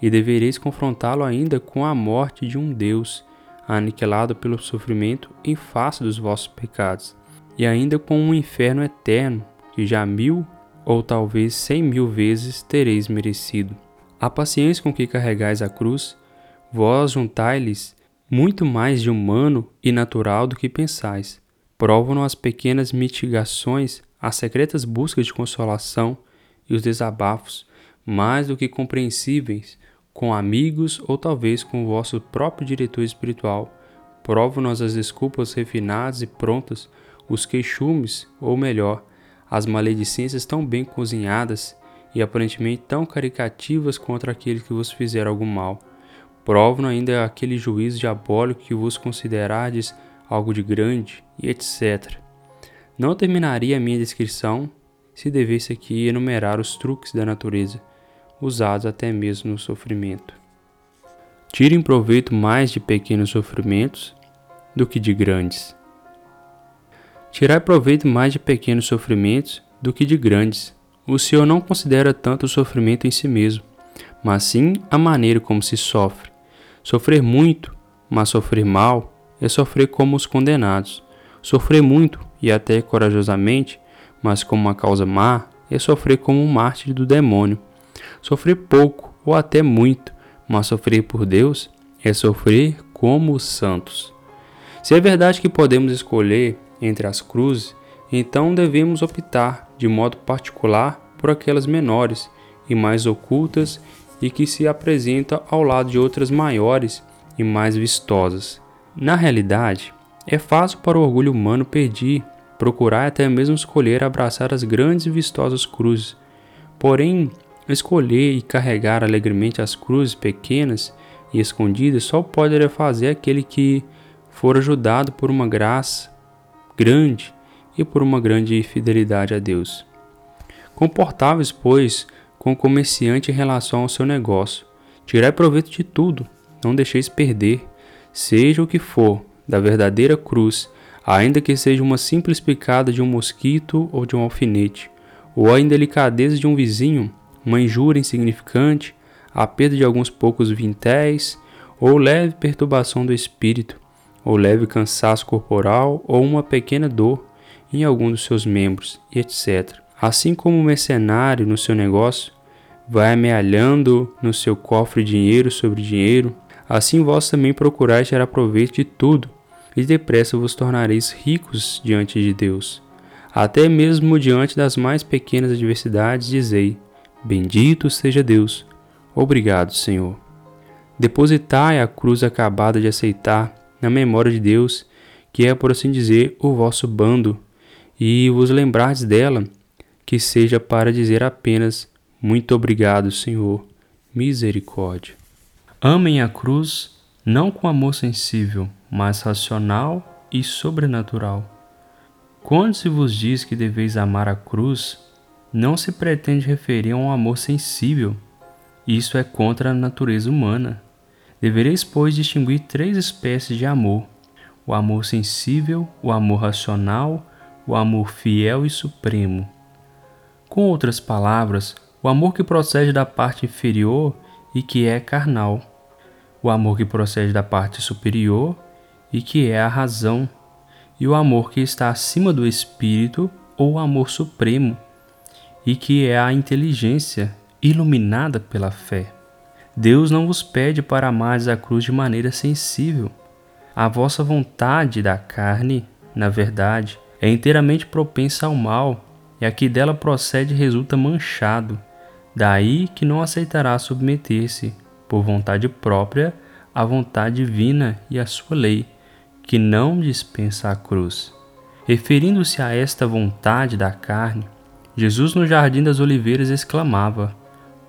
e devereis confrontá-lo ainda com a morte de um Deus, aniquilado pelo sofrimento em face dos vossos pecados, e ainda com um inferno eterno, que já mil ou talvez cem mil vezes tereis merecido. A paciência com que carregais a cruz, vós juntai-lhes muito mais de humano e natural do que pensais. Provam as pequenas mitigações, as secretas buscas de consolação e os desabafos, mais do que compreensíveis, com amigos ou talvez com o vosso próprio diretor espiritual. Provam-nos as desculpas refinadas e prontas, os queixumes, ou melhor, as maledicências tão bem cozinhadas e aparentemente tão caricativas contra aqueles que vos fizeram algum mal. Provam ainda aquele juízo diabólico que vos considerardes algo de grande e etc. Não terminaria a minha descrição se devesse aqui enumerar os truques da natureza, usados até mesmo no sofrimento. Tirem proveito mais de pequenos sofrimentos do que de grandes. Tirai proveito mais de pequenos sofrimentos do que de grandes o Senhor não considera tanto o sofrimento em si mesmo, mas sim a maneira como se sofre. Sofrer muito, mas sofrer mal, é sofrer como os condenados. Sofrer muito e até corajosamente, mas como uma causa má, é sofrer como um mártir do demônio. Sofrer pouco ou até muito, mas sofrer por Deus, é sofrer como os santos. Se é verdade que podemos escolher entre as cruzes, então devemos optar, de modo particular, por aquelas menores e mais ocultas e que se apresentam ao lado de outras maiores e mais vistosas. Na realidade, é fácil para o orgulho humano pedir, procurar e até mesmo escolher abraçar as grandes e vistosas cruzes. Porém, escolher e carregar alegremente as cruzes pequenas e escondidas só poderia fazer aquele que for ajudado por uma graça grande e por uma grande fidelidade a Deus. Comportáveis, pois, com o comerciante em relação ao seu negócio. Tirai proveito de tudo, não deixeis perder, seja o que for, da verdadeira cruz, ainda que seja uma simples picada de um mosquito ou de um alfinete, ou a indelicadeza de um vizinho, uma injúria insignificante, a perda de alguns poucos vintéis, ou leve perturbação do espírito, ou leve cansaço corporal, ou uma pequena dor, em algum dos seus membros, etc. Assim como o mercenário no seu negócio vai amealhando no seu cofre dinheiro sobre dinheiro, assim vós também procurais tirar proveito de tudo, e depressa vos tornareis ricos diante de Deus. Até mesmo diante das mais pequenas adversidades, dizei: Bendito seja Deus. Obrigado, Senhor. Depositai a cruz acabada de aceitar na memória de Deus, que é, por assim dizer, o vosso bando e vos lembrardes dela, que seja para dizer apenas: Muito obrigado, Senhor, misericórdia. Amem a cruz não com amor sensível, mas racional e sobrenatural. Quando se vos diz que deveis amar a cruz, não se pretende referir a um amor sensível. Isso é contra a natureza humana. Devereis, pois, distinguir três espécies de amor: o amor sensível, o amor racional o amor fiel e supremo. Com outras palavras, o amor que procede da parte inferior e que é carnal, o amor que procede da parte superior e que é a razão, e o amor que está acima do espírito ou o amor supremo, e que é a inteligência iluminada pela fé. Deus não vos pede para amardes a cruz de maneira sensível. A vossa vontade da carne, na verdade, é inteiramente propensa ao mal, e a que dela procede resulta manchado. Daí que não aceitará submeter-se, por vontade própria, à vontade divina e à sua lei, que não dispensa a cruz. Referindo-se a esta vontade da carne, Jesus no Jardim das Oliveiras exclamava: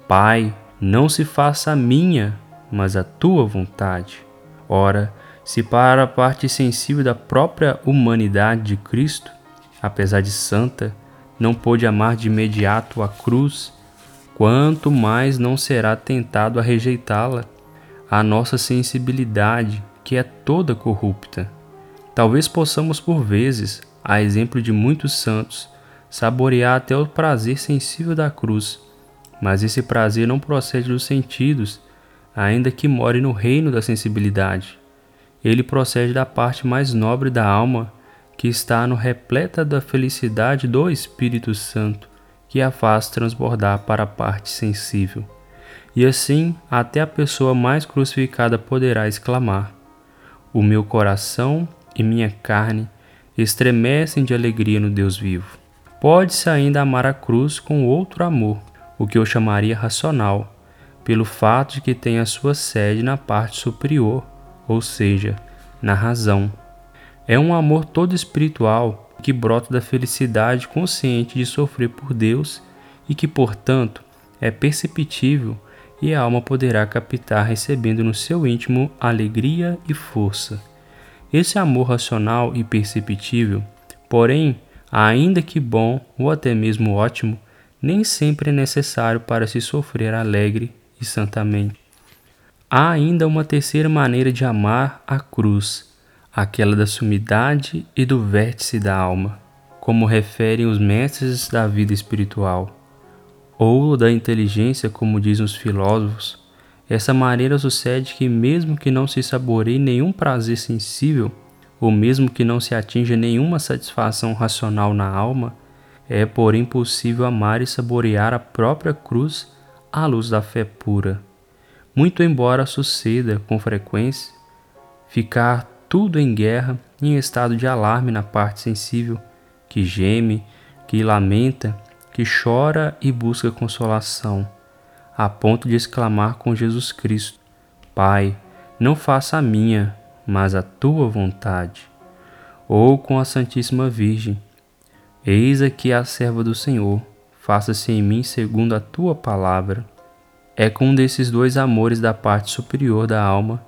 Pai, não se faça a minha, mas a tua vontade. Ora, se para a parte sensível da própria humanidade de Cristo, apesar de santa, não pôde amar de imediato a cruz, quanto mais não será tentado a rejeitá-la, a nossa sensibilidade, que é toda corrupta. Talvez possamos, por vezes, a exemplo de muitos santos, saborear até o prazer sensível da cruz, mas esse prazer não procede dos sentidos, ainda que more no reino da sensibilidade. Ele procede da parte mais nobre da alma, que está no repleta da felicidade do Espírito Santo, que a faz transbordar para a parte sensível. E assim, até a pessoa mais crucificada poderá exclamar: O meu coração e minha carne estremecem de alegria no Deus vivo. Pode-se ainda amar a cruz com outro amor, o que eu chamaria racional, pelo fato de que tem a sua sede na parte superior, ou seja, na razão. É um amor todo espiritual que brota da felicidade consciente de sofrer por Deus e que, portanto, é perceptível e a alma poderá captar recebendo no seu íntimo alegria e força. Esse amor racional e perceptível, porém, ainda que bom ou até mesmo ótimo, nem sempre é necessário para se sofrer alegre e santamente. Há ainda uma terceira maneira de amar a cruz, aquela da sumidade e do vértice da alma, como referem os mestres da vida espiritual, ou da inteligência, como dizem os filósofos. Essa maneira sucede que, mesmo que não se saboreie nenhum prazer sensível, ou mesmo que não se atinja nenhuma satisfação racional na alma, é, porém, possível amar e saborear a própria cruz à luz da fé pura. Muito embora suceda com frequência ficar tudo em guerra, em estado de alarme na parte sensível, que geme, que lamenta, que chora e busca consolação, a ponto de exclamar com Jesus Cristo: Pai, não faça a minha, mas a tua vontade. Ou com a Santíssima Virgem: Eis aqui a serva do Senhor, faça-se em mim segundo a tua palavra. É com um desses dois amores da parte superior da alma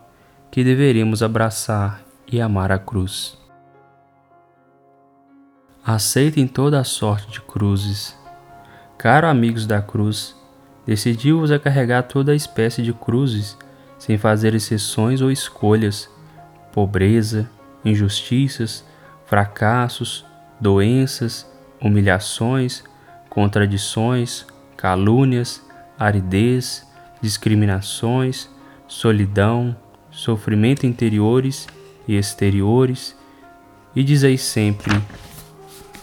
que deveríamos abraçar e amar a cruz. Aceitem toda a sorte de cruzes. Caro amigos da cruz, decidiu-vos a carregar toda a espécie de cruzes, sem fazer exceções ou escolhas, pobreza, injustiças, fracassos, doenças, humilhações, contradições, calúnias, aridez, discriminações, solidão, sofrimento interiores e exteriores, e dizei sempre: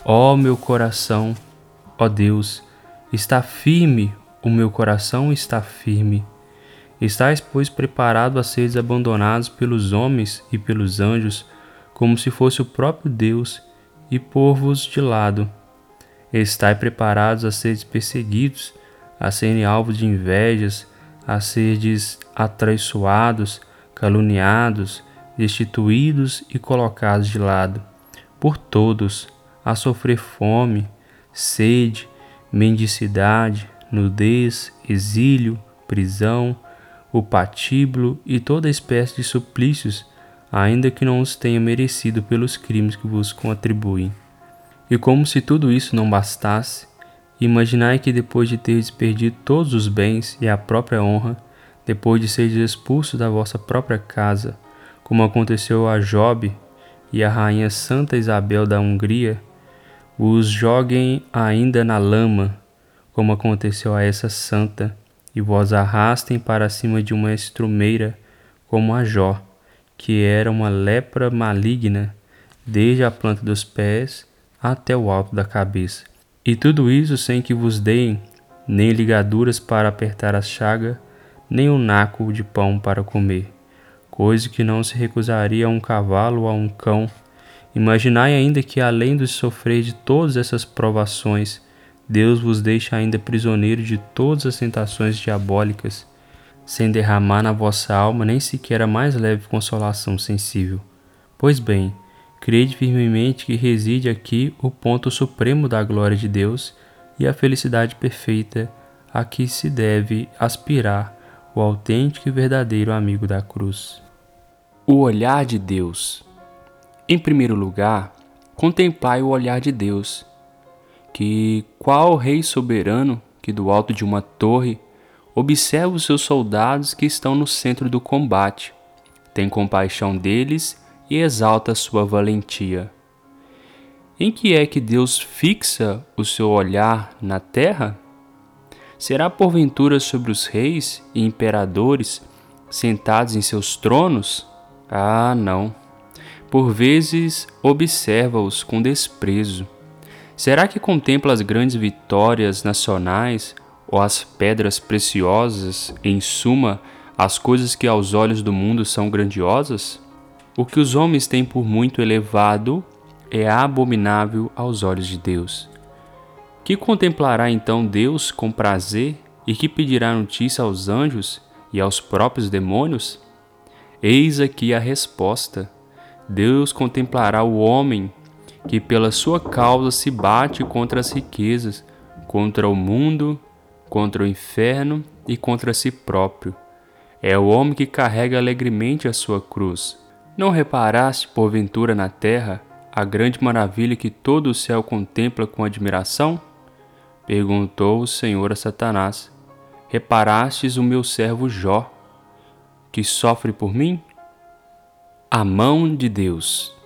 Ó oh, meu coração, ó oh Deus, está firme, o meu coração está firme. Estais, pois, preparado a seres abandonados pelos homens e pelos anjos, como se fosse o próprio Deus, e pôr-vos de lado. Estai preparados a seres perseguidos, a serem alvos de invejas, a seres atraiçoados, caluniados, destituídos e colocados de lado, por todos, a sofrer fome, sede, mendicidade, nudez, exílio, prisão, o patíbulo e toda espécie de suplícios, ainda que não os tenha merecido pelos crimes que vos contribuem. E como se tudo isso não bastasse, imaginai que depois de teres perdido todos os bens e a própria honra, depois de seres expulsos da vossa própria casa, como aconteceu a Job e a rainha Santa Isabel da Hungria, os joguem ainda na lama, como aconteceu a essa santa, e vos arrastem para cima de uma estrumeira, como a Jó, que era uma lepra maligna, desde a planta dos pés até o alto da cabeça. E tudo isso sem que vos deem nem ligaduras para apertar a chaga, nem um naco de pão para comer, coisa que não se recusaria a um cavalo ou a um cão. Imaginai ainda que, além de sofrer de todas essas provações, Deus vos deixa ainda prisioneiro de todas as tentações diabólicas, sem derramar na vossa alma nem sequer a mais leve consolação sensível. Pois bem, crede firmemente que reside aqui o ponto supremo da glória de Deus e a felicidade perfeita a que se deve aspirar o autêntico e verdadeiro amigo da cruz. O olhar de Deus. Em primeiro lugar, contemplai o olhar de Deus que qual rei soberano que do alto de uma torre observa os seus soldados que estão no centro do combate, tem compaixão deles e exalta sua valentia. Em que é que Deus fixa o seu olhar na terra? Será porventura sobre os reis e imperadores sentados em seus tronos? Ah, não. Por vezes observa-os com desprezo Será que contempla as grandes vitórias nacionais ou as pedras preciosas, em suma, as coisas que aos olhos do mundo são grandiosas? O que os homens têm por muito elevado é abominável aos olhos de Deus. Que contemplará então Deus com prazer e que pedirá notícia aos anjos e aos próprios demônios? Eis aqui a resposta. Deus contemplará o homem que pela sua causa se bate contra as riquezas, contra o mundo, contra o inferno e contra si próprio. É o homem que carrega alegremente a sua cruz. Não reparaste, porventura, na terra a grande maravilha que todo o céu contempla com admiração? Perguntou o Senhor a Satanás. Reparastes o meu servo Jó, que sofre por mim? A mão de Deus.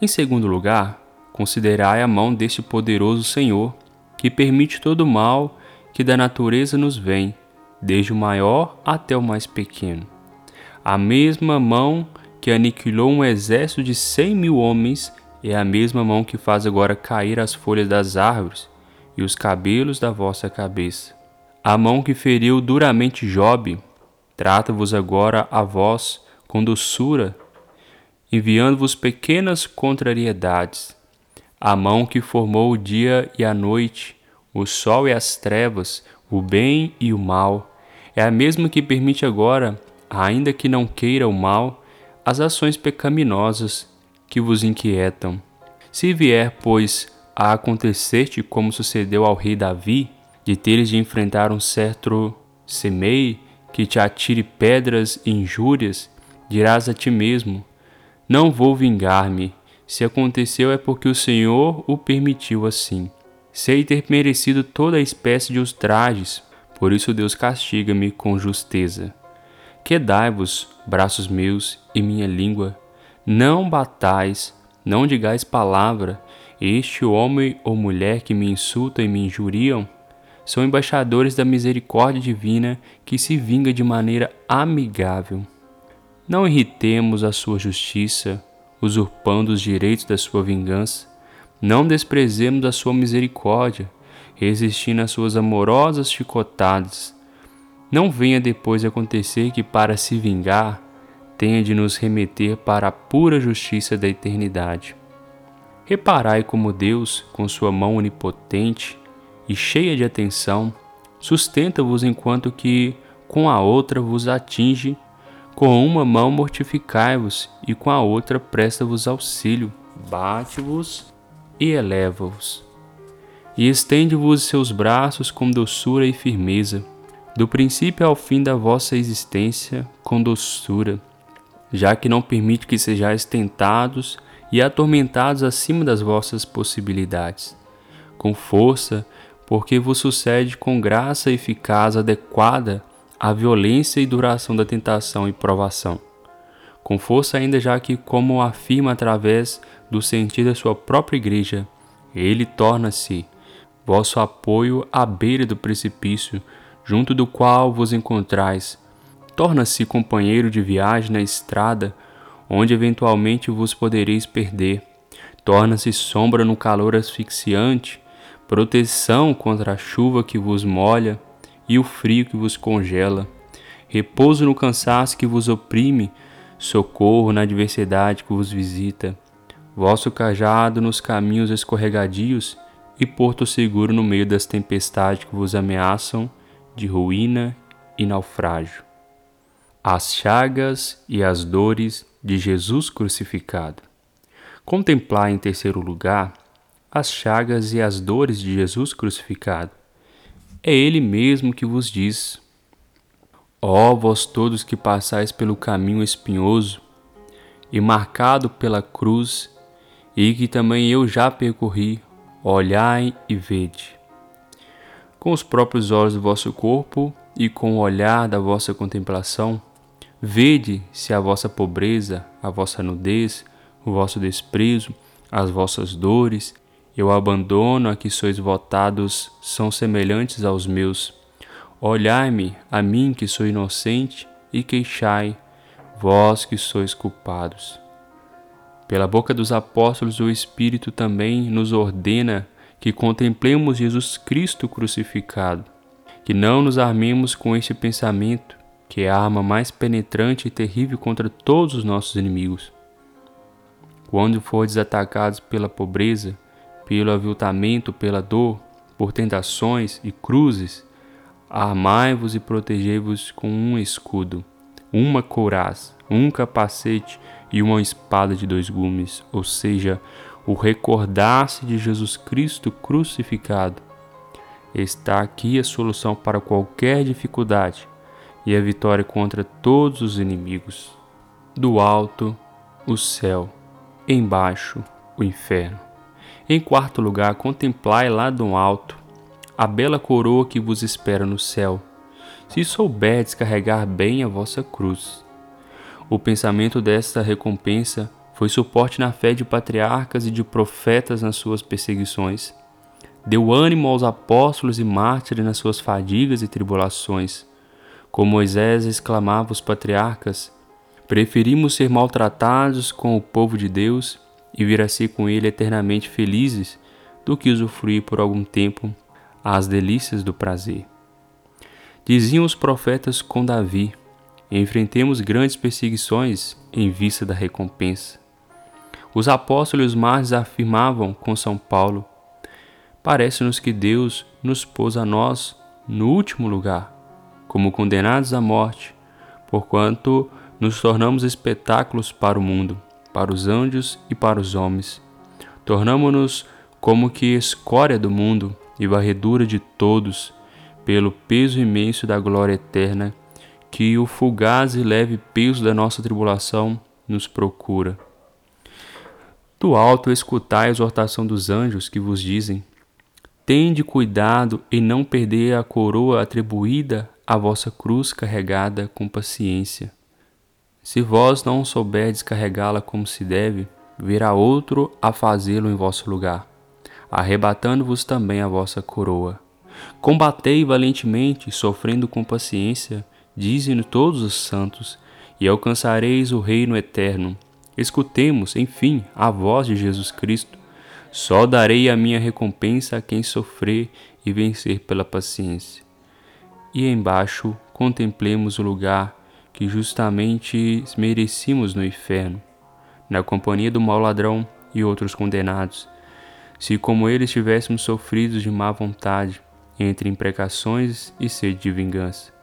Em segundo lugar, considerai a mão deste poderoso Senhor, que permite todo o mal que da natureza nos vem, desde o maior até o mais pequeno. A mesma mão que aniquilou um exército de cem mil homens é a mesma mão que faz agora cair as folhas das árvores e os cabelos da vossa cabeça. A mão que feriu duramente Jobe, trata-vos agora a vós com doçura enviando-vos pequenas contrariedades. A mão que formou o dia e a noite, o sol e as trevas, o bem e o mal, é a mesma que permite agora, ainda que não queira o mal, as ações pecaminosas que vos inquietam. Se vier, pois, a acontecer-te como sucedeu ao rei Davi, de teres de enfrentar um certo semei que te atire pedras e injúrias, dirás a ti mesmo: não vou vingar-me. Se aconteceu é porque o Senhor o permitiu assim. Sei ter merecido toda a espécie de ultrajes, por isso Deus castiga-me com justeza. Quedai-vos, braços meus e minha língua, não batais, não digais palavra, este homem ou mulher que me insultam e me injuriam, são embaixadores da misericórdia divina que se vinga de maneira amigável. Não irritemos a sua justiça, usurpando os direitos da sua vingança. Não desprezemos a sua misericórdia, resistindo às suas amorosas chicotadas. Não venha depois acontecer que, para se vingar, tenha de nos remeter para a pura justiça da eternidade. Reparai como Deus, com sua mão onipotente e cheia de atenção, sustenta-vos enquanto que, com a outra, vos atinge com uma mão mortificai-vos, e com a outra presta-vos auxílio, bate-vos e eleva-vos. E estende-vos seus braços com doçura e firmeza, do princípio ao fim da vossa existência, com doçura, já que não permite que sejais tentados e atormentados acima das vossas possibilidades. Com força, porque vos sucede com graça eficaz adequada a violência e duração da tentação e provação. Com força ainda já que, como afirma através do sentido da sua própria igreja, ele torna-se vosso apoio à beira do precipício, junto do qual vos encontrais. Torna-se companheiro de viagem na estrada, onde eventualmente vos podereis perder. Torna-se sombra no calor asfixiante, proteção contra a chuva que vos molha, e o frio que vos congela, repouso no cansaço que vos oprime, socorro na adversidade que vos visita, vosso cajado nos caminhos escorregadios e porto seguro no meio das tempestades que vos ameaçam de ruína e naufrágio. As chagas e as dores de Jesus crucificado. Contemplar em terceiro lugar as chagas e as dores de Jesus crucificado. É Ele mesmo que vos diz: Ó vós todos que passais pelo caminho espinhoso e marcado pela cruz, e que também eu já percorri, olhai e vede. Com os próprios olhos do vosso corpo e com o olhar da vossa contemplação, Vede se a vossa pobreza, a vossa nudez, o vosso desprezo, as vossas dores e o abandono a que sois votados são semelhantes aos meus. Olhai-me, a mim que sou inocente, e queixai, vós que sois culpados. Pela boca dos apóstolos, o Espírito também nos ordena que contemplemos Jesus Cristo crucificado, que não nos armemos com este pensamento, que é a arma mais penetrante e terrível contra todos os nossos inimigos. Quando fordes atacados pela pobreza, pelo aviltamento, pela dor, por tentações e cruzes, armai-vos e protegei-vos com um escudo, uma couraça, um capacete e uma espada de dois gumes, ou seja, o recordar-se de Jesus Cristo crucificado. Está aqui a solução para qualquer dificuldade e a vitória contra todos os inimigos. Do alto, o céu, embaixo, o inferno. Em quarto lugar, contemplai lá do alto a bela coroa que vos espera no céu, se souberdes carregar bem a vossa cruz. O pensamento desta recompensa foi suporte na fé de patriarcas e de profetas nas suas perseguições. Deu ânimo aos apóstolos e mártires nas suas fadigas e tribulações como Moisés exclamava os patriarcas, preferimos ser maltratados com o povo de Deus e vir a ser com ele eternamente felizes do que usufruir por algum tempo as delícias do prazer. Diziam os profetas com Davi: enfrentemos grandes perseguições em vista da recompensa. Os apóstolos os mártires afirmavam com São Paulo: parece-nos que Deus nos pôs a nós no último lugar como condenados à morte, porquanto nos tornamos espetáculos para o mundo, para os anjos e para os homens. Tornamo-nos como que escória do mundo e varredura de todos, pelo peso imenso da glória eterna, que o fugaz e leve peso da nossa tribulação nos procura. Do alto escutai a exortação dos anjos que vos dizem: Tende cuidado em não perder a coroa atribuída a vossa cruz carregada com paciência. Se vós não souberdes carregá-la como se deve, virá outro a fazê-lo em vosso lugar, arrebatando-vos também a vossa coroa. Combatei valentemente, sofrendo com paciência, dizem todos os santos, e alcançareis o reino eterno. Escutemos, enfim, a voz de Jesus Cristo. Só darei a minha recompensa a quem sofrer e vencer pela paciência e embaixo contemplemos o lugar que justamente merecíamos no inferno, na companhia do mau ladrão e outros condenados, se como eles tivéssemos sofrido de má vontade, entre imprecações e sede de vingança.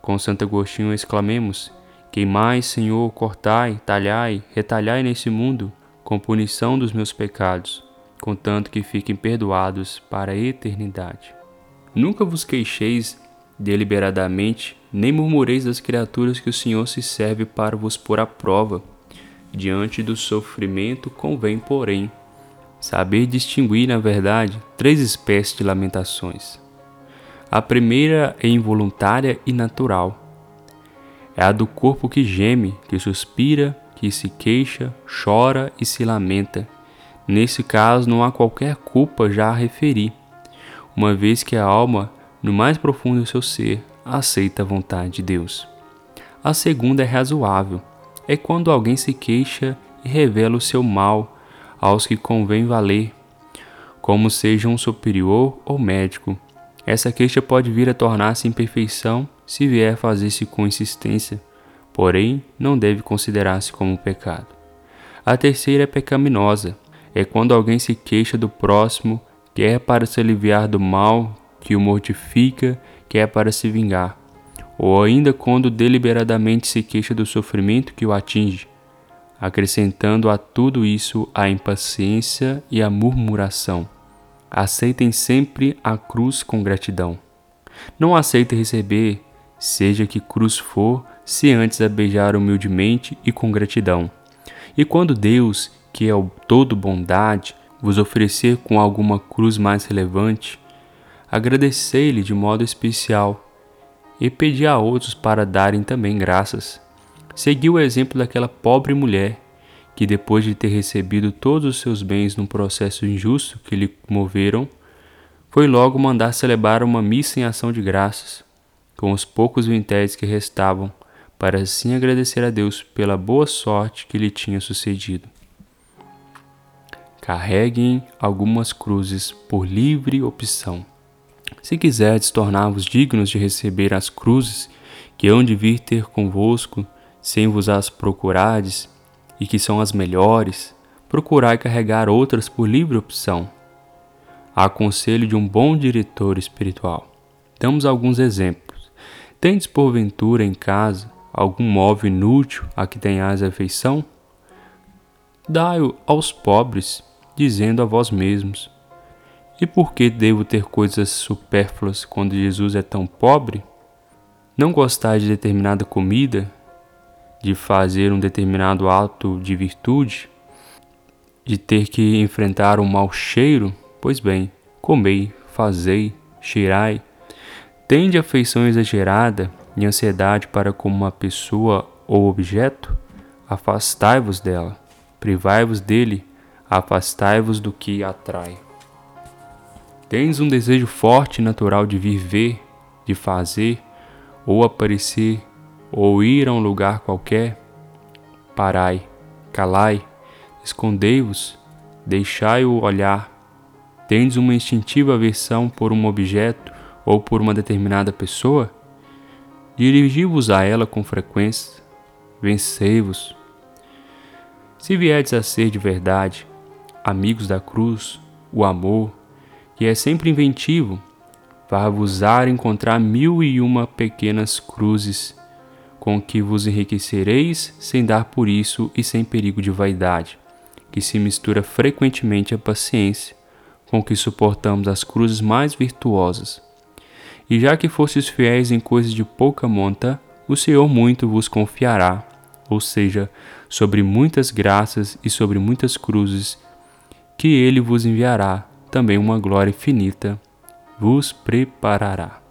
Com Santo Agostinho exclamemos: Queimai, Senhor, cortai, talhai, retalhai nesse mundo, com punição dos meus pecados, contanto que fiquem perdoados para a eternidade. Nunca vos queixeis deliberadamente, nem murmureis das criaturas que o Senhor se serve para vos pôr à prova. Diante do sofrimento convém, porém, saber distinguir, na verdade, três espécies de lamentações. A primeira é involuntária e natural. É a do corpo que geme, que suspira, que se queixa, chora e se lamenta. Nesse caso, não há qualquer culpa já a referir, uma vez que a alma no mais profundo do seu ser, aceita a vontade de Deus. A segunda é razoável, é quando alguém se queixa e revela o seu mal aos que convém valer, como seja um superior ou médico. Essa queixa pode vir a tornar-se imperfeição se vier fazer-se com insistência, porém não deve considerar-se como pecado. A terceira é pecaminosa, é quando alguém se queixa do próximo, quer para se aliviar do mal que o mortifica, quer para se vingar, ou ainda quando deliberadamente se queixa do sofrimento que o atinge, acrescentando a tudo isso a impaciência e a murmuração. Aceitem sempre a cruz com gratidão. Não aceitem receber, seja que cruz for, se antes a beijar humildemente e com gratidão. E quando Deus, que é o todo bondade, vos oferecer com alguma cruz mais relevante, agradecei-lhe de modo especial e pedi a outros para darem também graças. Segui o exemplo daquela pobre mulher que, depois de ter recebido todos os seus bens num processo injusto que lhe moveram, foi logo mandar celebrar uma missa em ação de graças, com os poucos vinténs que restavam, para assim agradecer a Deus pela boa sorte que lhe tinha sucedido. Carreguem algumas cruzes por livre opção. Se quiserdes tornar-vos dignos de receber as cruzes que hão de vir ter convosco, sem vos as procurardes, e que são as melhores, procurai carregar outras por livre opção. Há conselho de um bom diretor espiritual. Damos alguns exemplos. Tendes porventura em casa algum móvel inútil a que tenhais afeição? Dai-o aos pobres, dizendo a vós mesmos: E por que devo ter coisas supérfluas quando Jesus é tão pobre? Não gostais de determinada comida, de fazer um determinado ato de virtude, de ter que enfrentar um mau cheiro? Pois bem, comei, fazei, cheirai. Tende afeição exagerada e ansiedade para com uma pessoa ou objeto? Afastai-vos dela, privai-vos dele, afastai-vos do que atrai. Tens um desejo forte e natural de vir ver, de fazer, ou aparecer, ou ir a um lugar qualquer? Parai, calai, escondei-vos, deixai-o olhar. Tendes uma instintiva aversão por um objeto ou por uma determinada pessoa? Dirigi-vos a ela com frequência, vencei-vos. Se vierdes a ser de verdade amigos da cruz, o amor, que é sempre inventivo, vá-vos-á encontrar mil e uma pequenas cruzes com que vos enriquecereis sem dar por isso e sem perigo de vaidade, que se mistura frequentemente à paciência, com que suportamos as cruzes mais virtuosas. E já que fostes fiéis em coisas de pouca monta, o Senhor muito vos confiará, ou seja, sobre muitas graças e sobre muitas cruzes, que ele vos enviará também uma glória infinita, vos preparará.